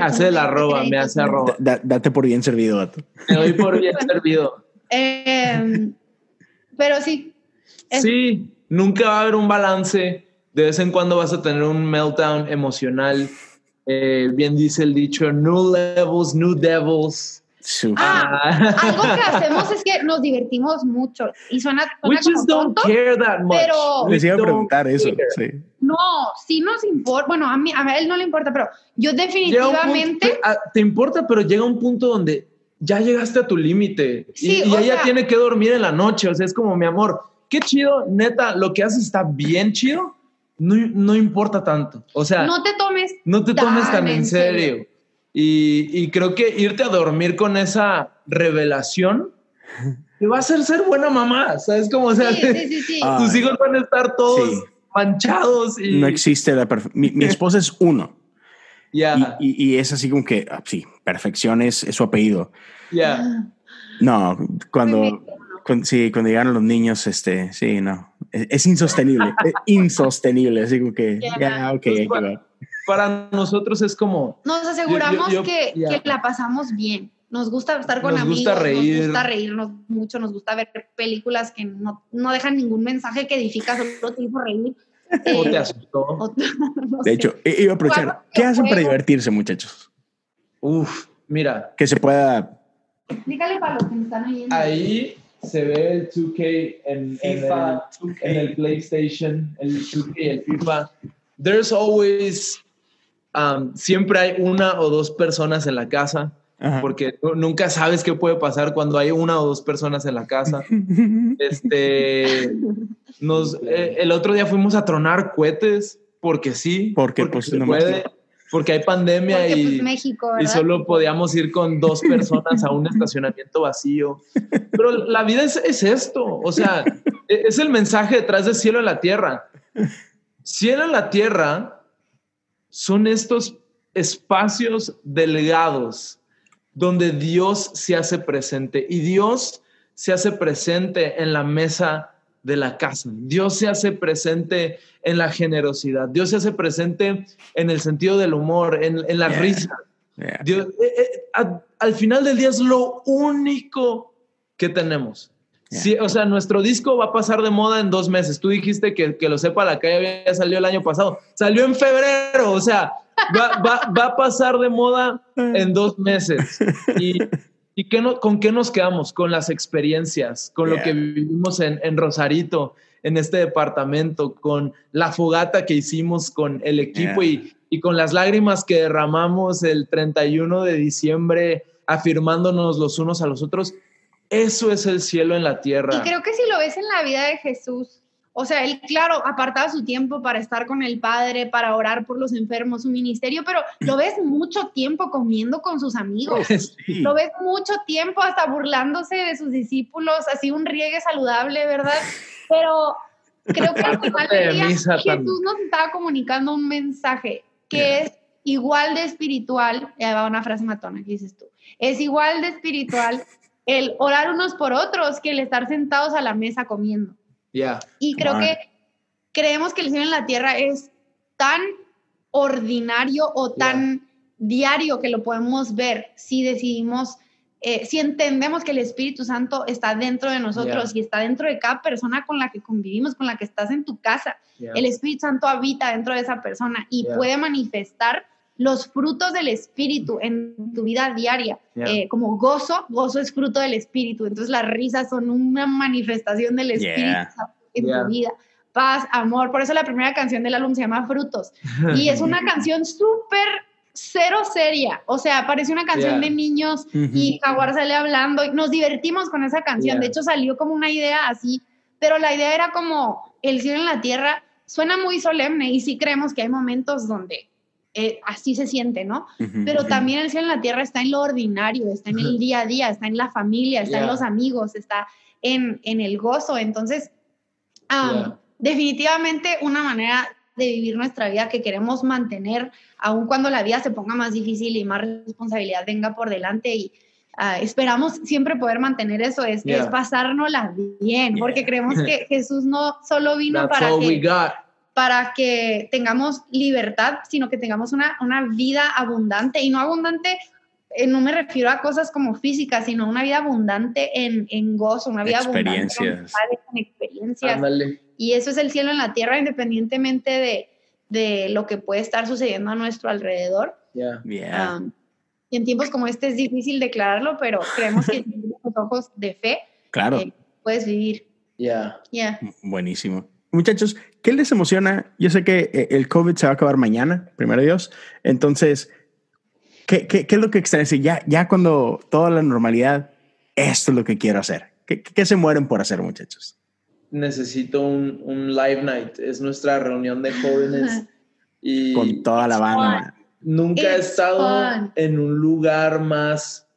Hace la arroba, me hace arroba. date por bien servido, Dato. Me doy por bien servido. Eh, pero sí. Sí, nunca va a haber un balance. De vez en cuando vas a tener un meltdown emocional eh, bien dice el dicho, new levels, new devils. Ah, ah. algo que hacemos es que nos divertimos mucho y suena, suena We just don't care that much. Pero les iba a preguntar eso. Sí. No, sí nos importa. Bueno, a mí, a él no le importa, pero yo definitivamente. te, importa, pero llega un punto donde ya llegaste a tu límite y, ella tiene que dormir en la noche. O sea, es como mi amor, qué chido, neta, lo que haces está bien chido. No, no importa tanto. O sea, no te tomes, no te tomes tan en serio. Y, y, creo que irte a dormir con esa revelación te va a hacer ser buena mamá. ¿Sabes cómo? O sea, tus hijos van a estar todos manchados. Y... No existe la mi, mi esposa es uno. Ya. Y, y, es así como que, ah, sí, perfección es, su apellido. Ya. No, cuando, cuando, sí, cuando llegaron los niños, este, sí, no. Es, insostenible, es *laughs* insostenible. Así como que, ya, ok, para, nosotros es como. Nos aseguramos que, que la pasamos bien nos gusta estar con amigos, nos gusta reírnos mucho, nos gusta ver películas que no, no dejan ningún mensaje que edifica, solo te hizo reír. *laughs* ¿O te asustó? *laughs* de hecho, iba a aprovechar. ¿Qué hacen para divertirse, muchachos? Uf, mira. Que se pueda. Dígale para los que están oyendo. Ahí se ve el 2K en, FIFA, en, el, PlayStation, el 2K, el FIFA. There's always, um, siempre hay una o dos personas en la casa porque nunca sabes qué puede pasar cuando hay una o dos personas en la casa. *laughs* este, nos, eh, el otro día fuimos a tronar cohetes porque sí, porque, pues, puede, porque hay pandemia y, pues, y solo podíamos ir con dos personas a un *laughs* estacionamiento vacío. Pero la vida es, es esto, o sea, e, es el mensaje detrás de cielo en la tierra. Cielo en la tierra son estos espacios delgados donde Dios se hace presente y Dios se hace presente en la mesa de la casa. Dios se hace presente en la generosidad. Dios se hace presente en el sentido del humor, en, la risa. Eh, eh, al final del día es lo único que tenemos. o sea, nuestro disco va a pasar de moda en dos meses. Tú dijiste que, que lo sepa la calle había salido el año pasado. Salió en febrero. O sea, va, a pasar de moda en dos meses. ¿Y, y qué no, con qué nos quedamos? Con las experiencias, con lo que vivimos en, en, Rosarito, en este departamento, con la fogata que hicimos con el equipo y, y con las lágrimas que derramamos el 31 de diciembre afirmándonos los unos a los otros. Eso es el cielo en la tierra. Y creo que si lo ves en la vida de Jesús, o sea, él, claro, apartaba su tiempo para estar con el Padre, para orar por los enfermos, su ministerio, pero lo ves mucho tiempo comiendo con sus amigos. Lo ves mucho tiempo hasta burlándose de sus discípulos, así un riegue saludable, ¿verdad? Pero creo que al final del día Jesús nos estaba comunicando un mensaje que es igual de espiritual, ya va una frase matona que dices tú, es igual de espiritual el orar unos por otros que el estar sentados a la mesa comiendo. Y creo que creemos que el cielo en la tierra es tan ordinario o tan diario que lo podemos ver si decidimos, eh, si entendemos que el Espíritu Santo está dentro de nosotros y está dentro de cada persona con la que convivimos, con la que estás en tu casa. El Espíritu Santo habita dentro de esa persona y puede manifestar los frutos del Espíritu en tu vida diaria, eh, como gozo, gozo es fruto del Espíritu, entonces las risas son una manifestación del Espíritu en tu vida. Paz, amor, por eso la primera canción del álbum se llama Frutos. Y es una *laughs* canción súper cero seria, o sea, parece una canción de niños y Jaguar sale hablando, y nos divertimos con esa canción, de hecho salió como una idea así, pero la idea era como el cielo en la tierra, suena muy solemne y sí creemos que hay momentos donde eh, así se siente, ¿no? Pero también el cielo en la tierra está en lo ordinario, está en el día a día, está en la familia, está en los amigos, está en, en el gozo. Entonces, definitivamente una manera de vivir nuestra vida que queremos mantener, aun cuando la vida se ponga más difícil y más responsabilidad venga por delante y ah, esperamos siempre poder mantener eso, es, es pasárnosla bien, porque creemos que *laughs* Jesús no solo vino para que para que tengamos libertad, sino que tengamos una, una vida abundante y no abundante eh, no me refiero a cosas como físicas, sino una vida abundante en, en gozo, una vida experiencias. abundante en experiencias. Y eso es el cielo en la tierra, independientemente de, de lo que puede estar sucediendo a nuestro alrededor. Yeah. Um, y en tiempos como este es difícil declararlo, pero creemos que *laughs* con los ojos de fe claro. Eh, puedes vivir. Ya. Yeah. Buenísimo. Muchachos, ¿qué les emociona? Yo sé que eh, el COVID se va a acabar mañana, primero Dios. Entonces, ¿qué, qué, qué es lo que extrañan? Ya, ya cuando toda la normalidad, esto es lo que quiero hacer. ¿Qué, qué se mueren por hacer, muchachos? Necesito un, un live night. Es nuestra reunión de jóvenes. y Con toda la banda. Nunca he estado en un lugar más.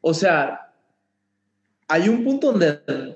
O sea, hay un punto donde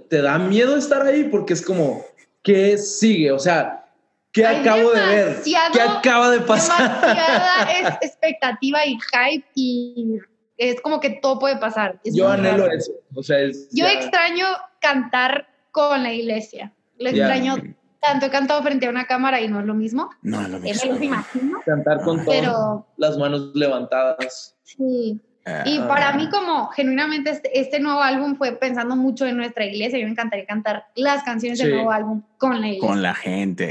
te da miedo estar ahí porque es como, ¿qué sigue? O sea, ¿qué acabo de ver? ¿Qué acaba de pasar? Demasiada *laughs* expectativa y hype y es como que todo puede pasar. Yo anhelo eso. O sea, Yo extraño cantar con la iglesia. Lo extraño tanto. He cantado frente a una cámara y no es lo mismo. No es lo mismo. Me imagino. Cantar con todas las manos levantadas. Sí. Y ah. para mí como genuinamente este, este, nuevo álbum fue pensando mucho en nuestra iglesia. Yo me encantaría cantar las canciones del nuevo álbum con la iglesia. Con la gente.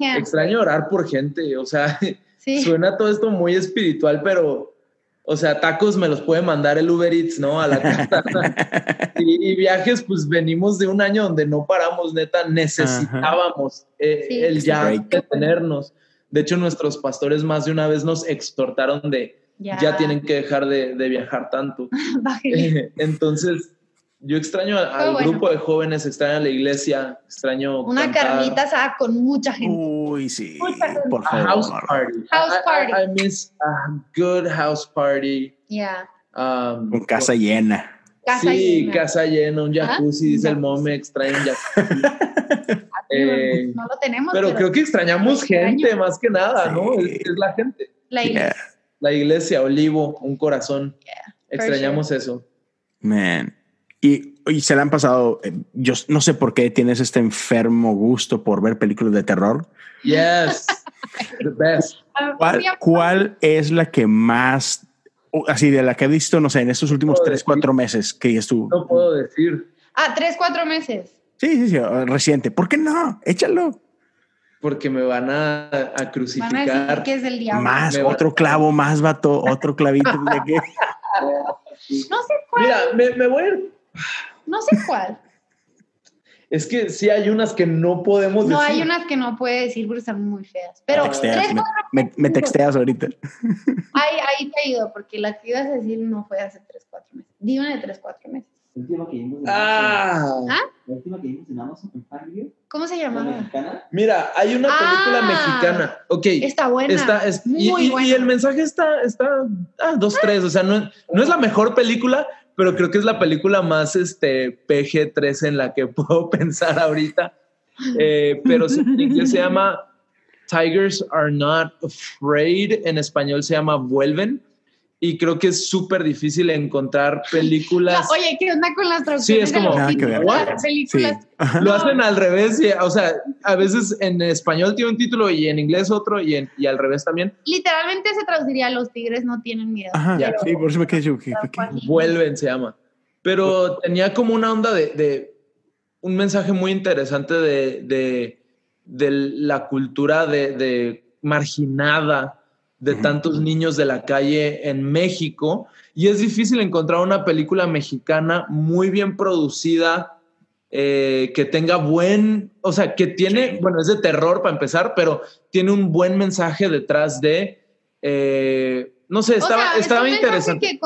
Extraño orar por gente. O sea, *laughs* suena todo esto muy espiritual, pero o sea, tacos me los puede mandar el Uber Eats, ¿no? A la casa. *laughs* y, viajes, pues venimos de un año donde no paramos, neta, necesitábamos eh, el ya detenernos. De hecho, nuestros pastores más de una vez nos exhortaron de ya, tienen que dejar de, viajar tanto. *laughs* *laughs* Entonces, yo extraño al grupo de jóvenes, extraño a la iglesia, extraño. Una carnita asada con mucha gente. Uy, sí. Por favor. house party. House party. I, miss a good house party. Yeah. Um, con casa llena. Casa sí, casa llena, un jacuzzi, dice el mome, extraño un *laughs* jacuzzi. eh, no lo tenemos. Pero, creo que extrañamos gente más que nada, ¿no? Es, la gente. La iglesia. La iglesia, olivo, un corazón. Extrañamos eso. Man. Y, y, se le han pasado, eh, yo no sé por qué tienes este enfermo gusto por ver películas de terror. Yes, *laughs* the best. ¿Cuál, es la que más, así de la que he visto, no sé, en estos últimos tres, cuatro meses que tú? No puedo decir. Ah, tres, cuatro meses. Sí, sí, sí, reciente. ¿Por qué no? Échalo. Porque me van a, a crucificar. Van a que es del diablo. Más, otro clavo, más vato, otro clavito. de qué. No sé cuál. Mira, me, me voy a ir no sé cuál. Es que sí hay unas que no podemos decir. No, hay unas que no puede decir porque están muy feas. Pero me, texteas ahorita. Ahí, ahí te he ido, porque la que ibas a decir no fue hace 3, 4 meses. Di una de 3, 4 meses. La última que vimos en ah. ¿Ah? La última que vimos en Amazon en ¿Cómo se llamaba? Mira, hay una película ah. mexicana. Ok. Está buena. Está, es, muy y, buena. y, el mensaje está, está ah, dos, tres. O sea, no, no es la mejor película, pero creo que es la película más este, PG-13 en la que *laughs* puedo pensar ahorita. Eh, pero en inglés se llama Tigers Are Not Afraid, en español se llama Vuelven. Y creo que es súper difícil encontrar películas. *laughs* Oye, ¿qué onda con las traducciones? Sí, es como. películas. Lo hacen al revés. o sea, a veces en español tiene un título y en inglés otro y, y al revés también. Literalmente se traduciría Los tigres no tienen miedo. Ajá, sí, por eso me quedé yo. Vuelven, se llama. Pero tenía como una onda de, de un mensaje muy interesante de, de, de la cultura de, marginada de tantos niños de la calle en México. Y es difícil encontrar una película mexicana muy bien producida, eh, que tenga buen, o sea, que tiene, bueno, es de terror para empezar, pero tiene un buen mensaje detrás de... Eh, no sé, estaba, estaba es un interesante. Que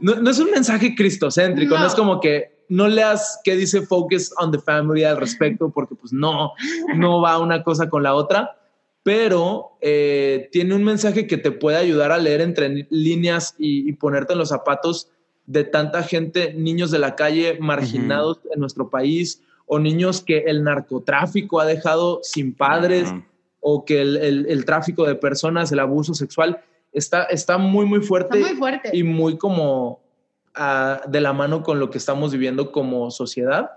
no, no, es un mensaje cristocéntrico, no. es como que no leas qué dice Focus on the Family al respecto, porque pues no, no va una cosa con la otra pero eh, tiene un mensaje que te puede ayudar a leer entre líneas y, ponerte en los zapatos de tanta gente, niños de la calle marginados en nuestro país o niños que el narcotráfico ha dejado sin padres o que el, tráfico de personas, el abuso sexual está, está muy, muy fuerte, muy fuerte. y muy como ah, de la mano con lo que estamos viviendo como sociedad.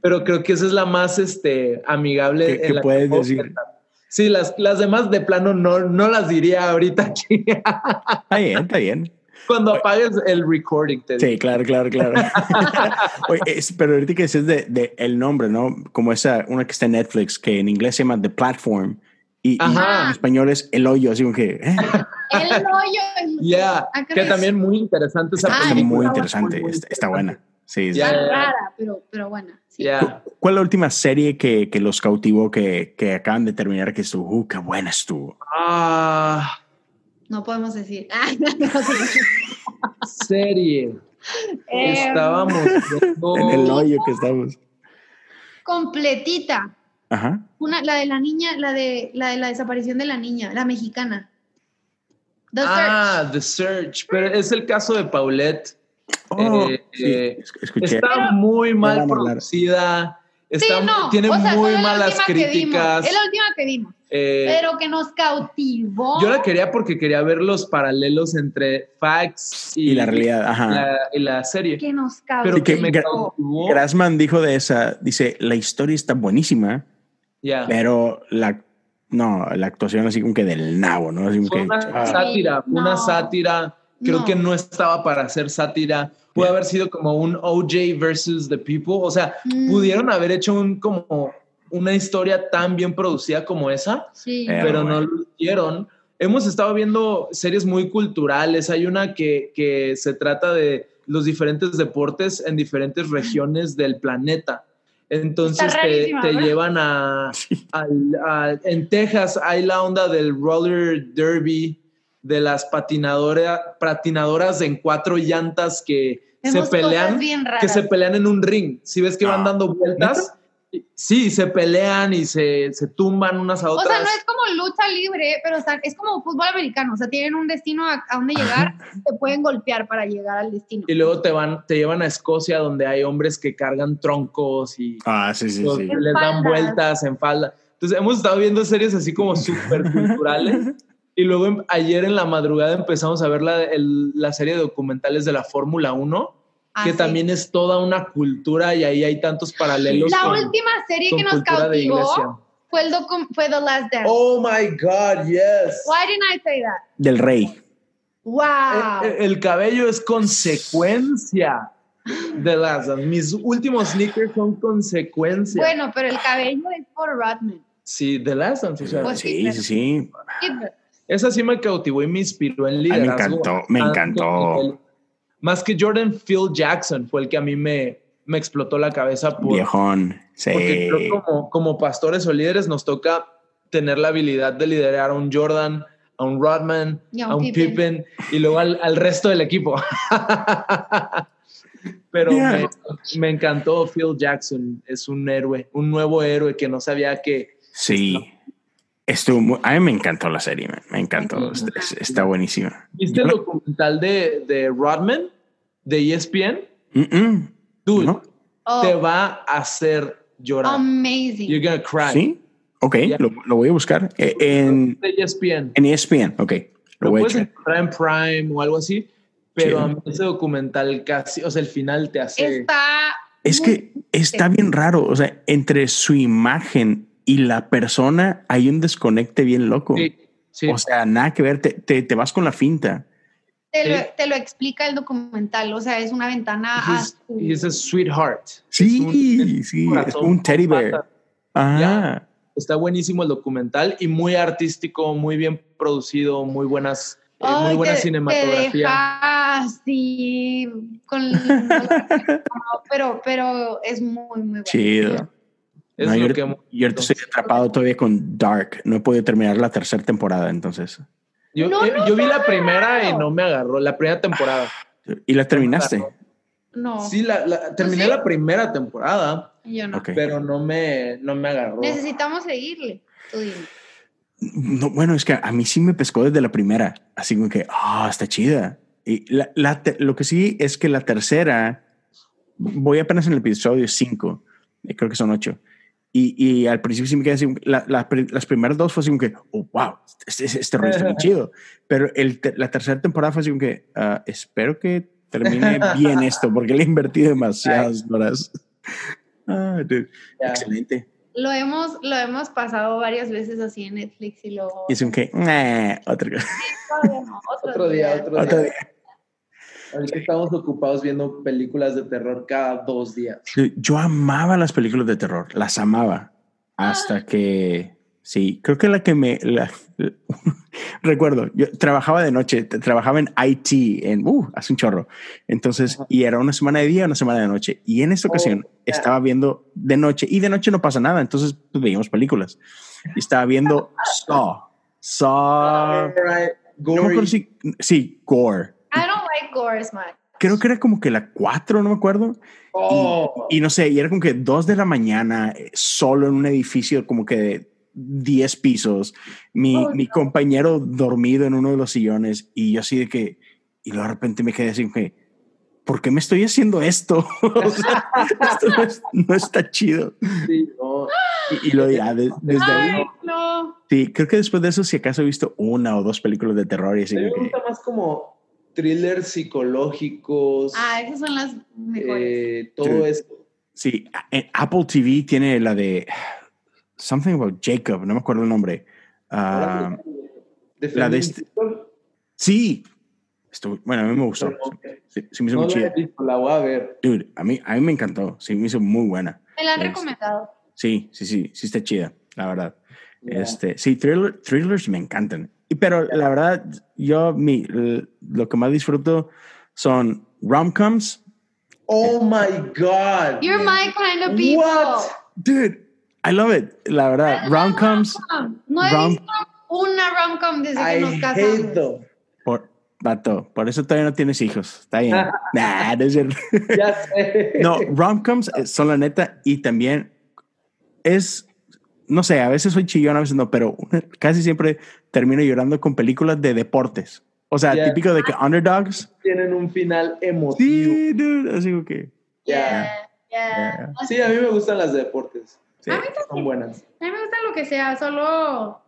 Pero creo que esa es la más este, amigable. ¿Qué, puedes decir? Sí, las, las demás de plano no, no las diría ahorita aquí. Está bien, está bien. Cuando apagues el recording. Te sí, claro, claro, claro. *laughs* pero ahorita que dices de, de, el nombre, ¿no? Como esa, una que está en Netflix, que en inglés se llama The Platform y, en español es El Hoyo, así como que... ¿eh? El Hoyo. Ya, yeah, que también muy interesante esa película. muy interesante, está, buena. Sí, Está rara, pero, pero buena. Sí. ¿Cuál es la última serie que, que los cautivó que, que, acaban de terminar que estuvo? Uh, qué buena estuvo. Ah. No podemos decir. *laughs* serie. Eh, Estábamos *laughs* en el hoyo que estamos. Completita. Ajá. Una, la de la niña, la de, la de la desaparición de la niña, la mexicana. The ah, Search. The Search. Pero es el caso de Paulette. Oh, eh, eh, está muy mal producida. Está, tiene muy malas críticas. es la última que vimos. Eh, pero que nos cautivó. Yo la quería porque quería ver los paralelos entre facts y, la realidad, Ajá. y la serie. Que nos cautivó. Pero que Grassman dijo de esa, dice, la historia está buenísima, pero la no, la actuación así como que del nabo, ¿no? Así una ah. sátira, una sátira. Creo que no estaba para hacer sátira. Puede haber sido como un OJ versus The People. O sea, mm. pudieron haber hecho un como una historia tan bien producida como esa, sí. pero no lo hicieron. Hemos estado viendo series muy culturales. Hay una que, que se trata de los diferentes deportes en diferentes regiones del planeta. Entonces te, te llevan *laughs* a, En Texas hay la onda del roller derby, de las patinadoras, patinadoras en cuatro llantas que se pelean, que se pelean en un ring. Si ves que van ah. dando vueltas, Sí, se pelean y se, se, tumban unas a otras. O sea, no es como lucha libre, pero es como fútbol americano. O sea, tienen un destino a, a donde llegar, te pueden golpear para llegar al destino. Y luego te van, te llevan a Escocia, donde hay hombres que cargan troncos y ah, sí, sí, sí. les dan vueltas en falda. Entonces, hemos estado viendo series así como *laughs* súper culturales. Y luego ayer en la madrugada empezamos a ver la, la serie de documentales de la Fórmula 1 Ah, que también es toda una cultura y ahí hay tantos paralelos. La última serie que nos cautivó fue, el fue The Last Dance. Oh my God, yes. Why didn't I say that? Del rey. Wow. El, cabello es consecuencia de Last Dance. Mis últimos sneakers son consecuencia. Bueno, pero el cabello es por Rodman. Sí, The Last Dance. Pues sí, sí, sí. Esa sí me cautivó y me inspiró en liderazgo. me encantó, me encantó. Más que Jordan, Phil Jackson fue el que a mí me, me explotó la cabeza. Por, Viejón, sí. Porque como, como pastores o líderes nos toca tener la habilidad de liderar a un Jordan, a un Rodman, a un, Pippen. y luego al, resto del equipo. *laughs* Pero me, me, encantó Phil Jackson, es un héroe, un nuevo héroe que no sabía que... Sí. Estuvo a mí me encantó la serie, me encantó, está, buenísima. ¿Viste el documental de, de, Rodman de ESPN? Dude, oh. te va a hacer llorar. Amazing. You're gonna cry. Sí, ok, lo, voy a buscar eh, en ESPN. En ESPN, ok. Lo, puedes encontrar en Prime o algo así, pero ese documental casi, o sea, el final te hace. Está. Es que está bien raro, o sea, entre su imagen y la persona hay un desconecte bien loco. O sea, nada que ver, te, te, vas con la finta. Te lo, te lo, explica el documental, o sea, es una ventana a Es a sweetheart. Sí, sí, es un teddy bear. Ah. Está buenísimo el documental y muy artístico, muy bien producido, muy buenas, eh, muy buena cinematografía. sí, con, *laughs* pero, pero es muy, muy bueno. Chido yo, estoy atrapado todavía con Dark. No he podido terminar la tercera temporada, entonces. Yo, eh, yo vi la primera y no me agarró, la primera temporada. ¿Y la terminaste? No. Sí, la, terminé la primera temporada. Yo no. Pero no me, no me agarró. Necesitamos seguirle. No, bueno, es que a mí sí me pescó desde la primera. Así como que, ah, está chida. Y la, lo que sí es que la tercera, voy apenas en el episodio 5, eh, creo que son 8 y, y, al principio sí me quedé así, la, las primeras dos fue así como que, oh, wow, este, este, este rollo está muy *laughs* chido. Pero el, la tercera temporada fue así como que, uh, espero que termine bien *laughs* esto, porque le he invertido demasiadas horas. *laughs* Ah, Excelente. Lo hemos, lo hemos pasado varias veces así en Netflix y luego... Y es un que, otro, otro, día, otro, día. Ahorita estamos ocupados viendo películas de terror cada dos días. Yo amaba las películas de terror, las amaba. Hasta ah. que, sí, creo que la que me... *laughs* recuerdo, yo trabajaba de noche, trabajaba en IT, en, uh, hace un chorro. Entonces, y era una semana de día, una semana de noche. Y en esta oh, ocasión estaba viendo de noche y de noche no pasa nada. Entonces, pues, veíamos películas. Y estaba viendo *laughs* Saw. Saw. No me sí, Gore. I don't like gore much. Creo que era como que la 4, no me acuerdo. Oh. Y, y, no sé, y era como que 2 de la mañana, eh, solo en un edificio como que de 10 pisos, mi, oh, mi compañero dormido en uno de los sillones y yo así de que, y luego de repente me quedé así que, ¿por qué me estoy haciendo esto? *laughs* *laughs* esto no, está chido. Sí, y, lo ya desde ahí. Sí, creo que después de eso, si acaso he visto una o dos películas de terror y así. Me gusta más como thrillers psicológicos. Ah, esas son las mejores. Eh, todo esto. Sí, en Apple TV tiene la de Something about Jacob, no me acuerdo el nombre. Uh, la de este, sí, esto, bueno, a mí me gustó. Sí, sí me hizo no muy chida. La voy a ver. Dude, a mí, a mí me encantó. Sí, me hizo muy buena. Me la han recomendado. Sí, sí, sí, sí está chida, la verdad. Este, sí, thriller, thrillers me encantan. Y, pero la verdad, yo mi, lo que más disfruto son rom-coms. Oh my God. You're my kind of people. What? Dude, I love it, la verdad. Rom-coms. No he visto una rom-com desde que nos casamos. Por, vato, por eso todavía no tienes hijos. Está bien. *laughs* nah, no es cierto. ya sé. No, rom-coms son la neta y también es, no sé, a veces soy chillón, a veces no, pero *laughs* casi siempre termino llorando con películas de deportes. O sea, típico de que underdogs tienen un final emotivo. Sí, dude, así que. Ya. Yeah. Sí, a mí me gustan las de deportes a mí son buenas. A mí me gusta lo que sea, solo,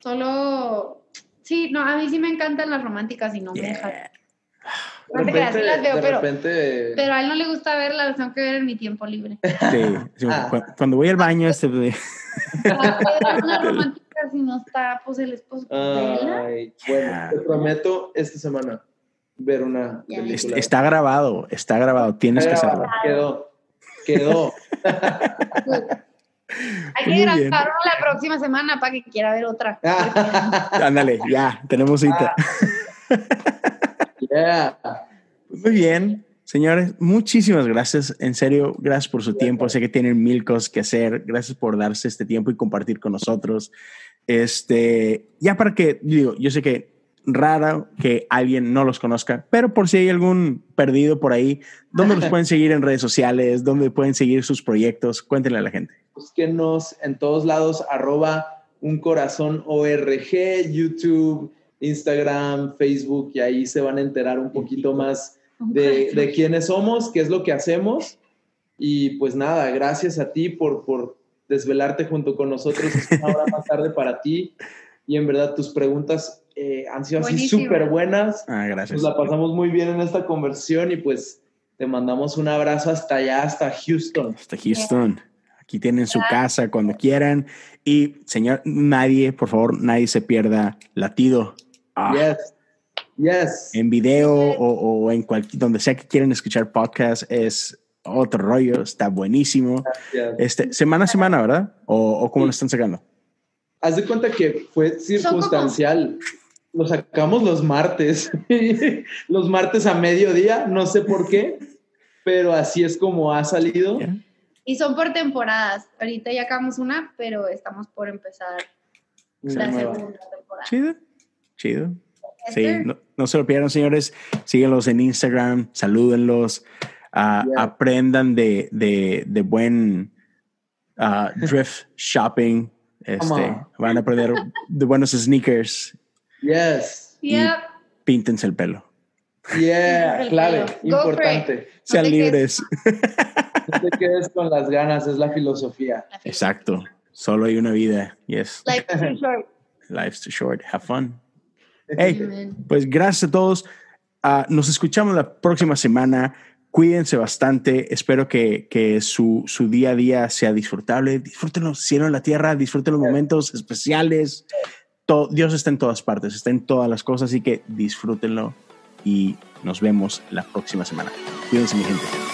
solo, sí, no, a mí sí me encantan las románticas y no me dejan. No te creas, las veo, pero, pero a él no le gusta verlas, las tengo que ver en mi tiempo libre. Sí, ah. cuando voy al baño, este... Una romántica si no está, pues el esposo. Ay, bueno, te prometo esta semana ver una película. Está grabado, está grabado, tienes que hacerlo. Quedó, quedó. *laughs* Hay que grabar la próxima semana para que quiera ver otra. *laughs* Ándale, ya, tenemos cita. Muy bien, señores, muchísimas gracias. En serio, gracias por su tiempo. Sé que tienen mil cosas que hacer. Gracias por darse este tiempo y compartir con nosotros. Este, ya para que, digo, yo sé que rara que alguien no los conozca, pero por si hay algún perdido por ahí, ¿dónde los pueden seguir en redes sociales? ¿Dónde pueden seguir sus proyectos? Cuéntenle a la gente. Búsquenos en todos lados, arroba un corazón ORG, YouTube, Instagram, Facebook, y ahí se van a enterar un poquito más de, de quiénes somos, qué es lo que hacemos. Y pues nada, gracias a ti por, por desvelarte junto con nosotros. Es *laughs* una hora más tarde para ti. Y en verdad tus preguntas eh, han sido así súper buenas. Ah, gracias. Nos la pasamos muy bien en esta conversión y pues te mandamos un abrazo hasta allá, hasta Houston. Hasta Houston. Aquí tienen su casa cuando quieran. Y señor, nadie, por favor, nadie se pierda latido. Ah. Yes. Yes. En video o, en cualquier, donde sea que quieran escuchar podcast, es otro rollo, está buenísimo. Este, semana a semana, ¿verdad? ¿O, o cómo lo están sacando? Haz de cuenta que fue circunstancial lo sacamos los martes, *laughs* los martes a mediodía, no sé por qué, pero así es como ha salido. Y son por temporadas. Ahorita ya acabamos una, pero estamos por empezar la segunda temporada. Chido, chido. Sí, no, se lo pierdan, señores. Síguenlos en Instagram, salúdenlos, ah, aprendan de, de, buen uh, drift shopping. Este, van a aprender de buenos sneakers Yes. píntense el pelo. Yeah, clave, importante. Sean libres. *laughs* No te quedes con las ganas, es la filosofía. Exacto. Solo hay una vida. Yes. Life's too *laughs* short. Life's too short. Have fun. Hey, pues gracias a todos. Ah, nos escuchamos la próxima semana. Cuídense bastante. Espero que, que su, su, día a día sea disfrutable. Disfrútenlo, cielo en la tierra. Disfruten los momentos especiales. Dios está en todas partes, está en todas las cosas, así que disfrútenlo y nos vemos la próxima semana. Cuídense, mi gente.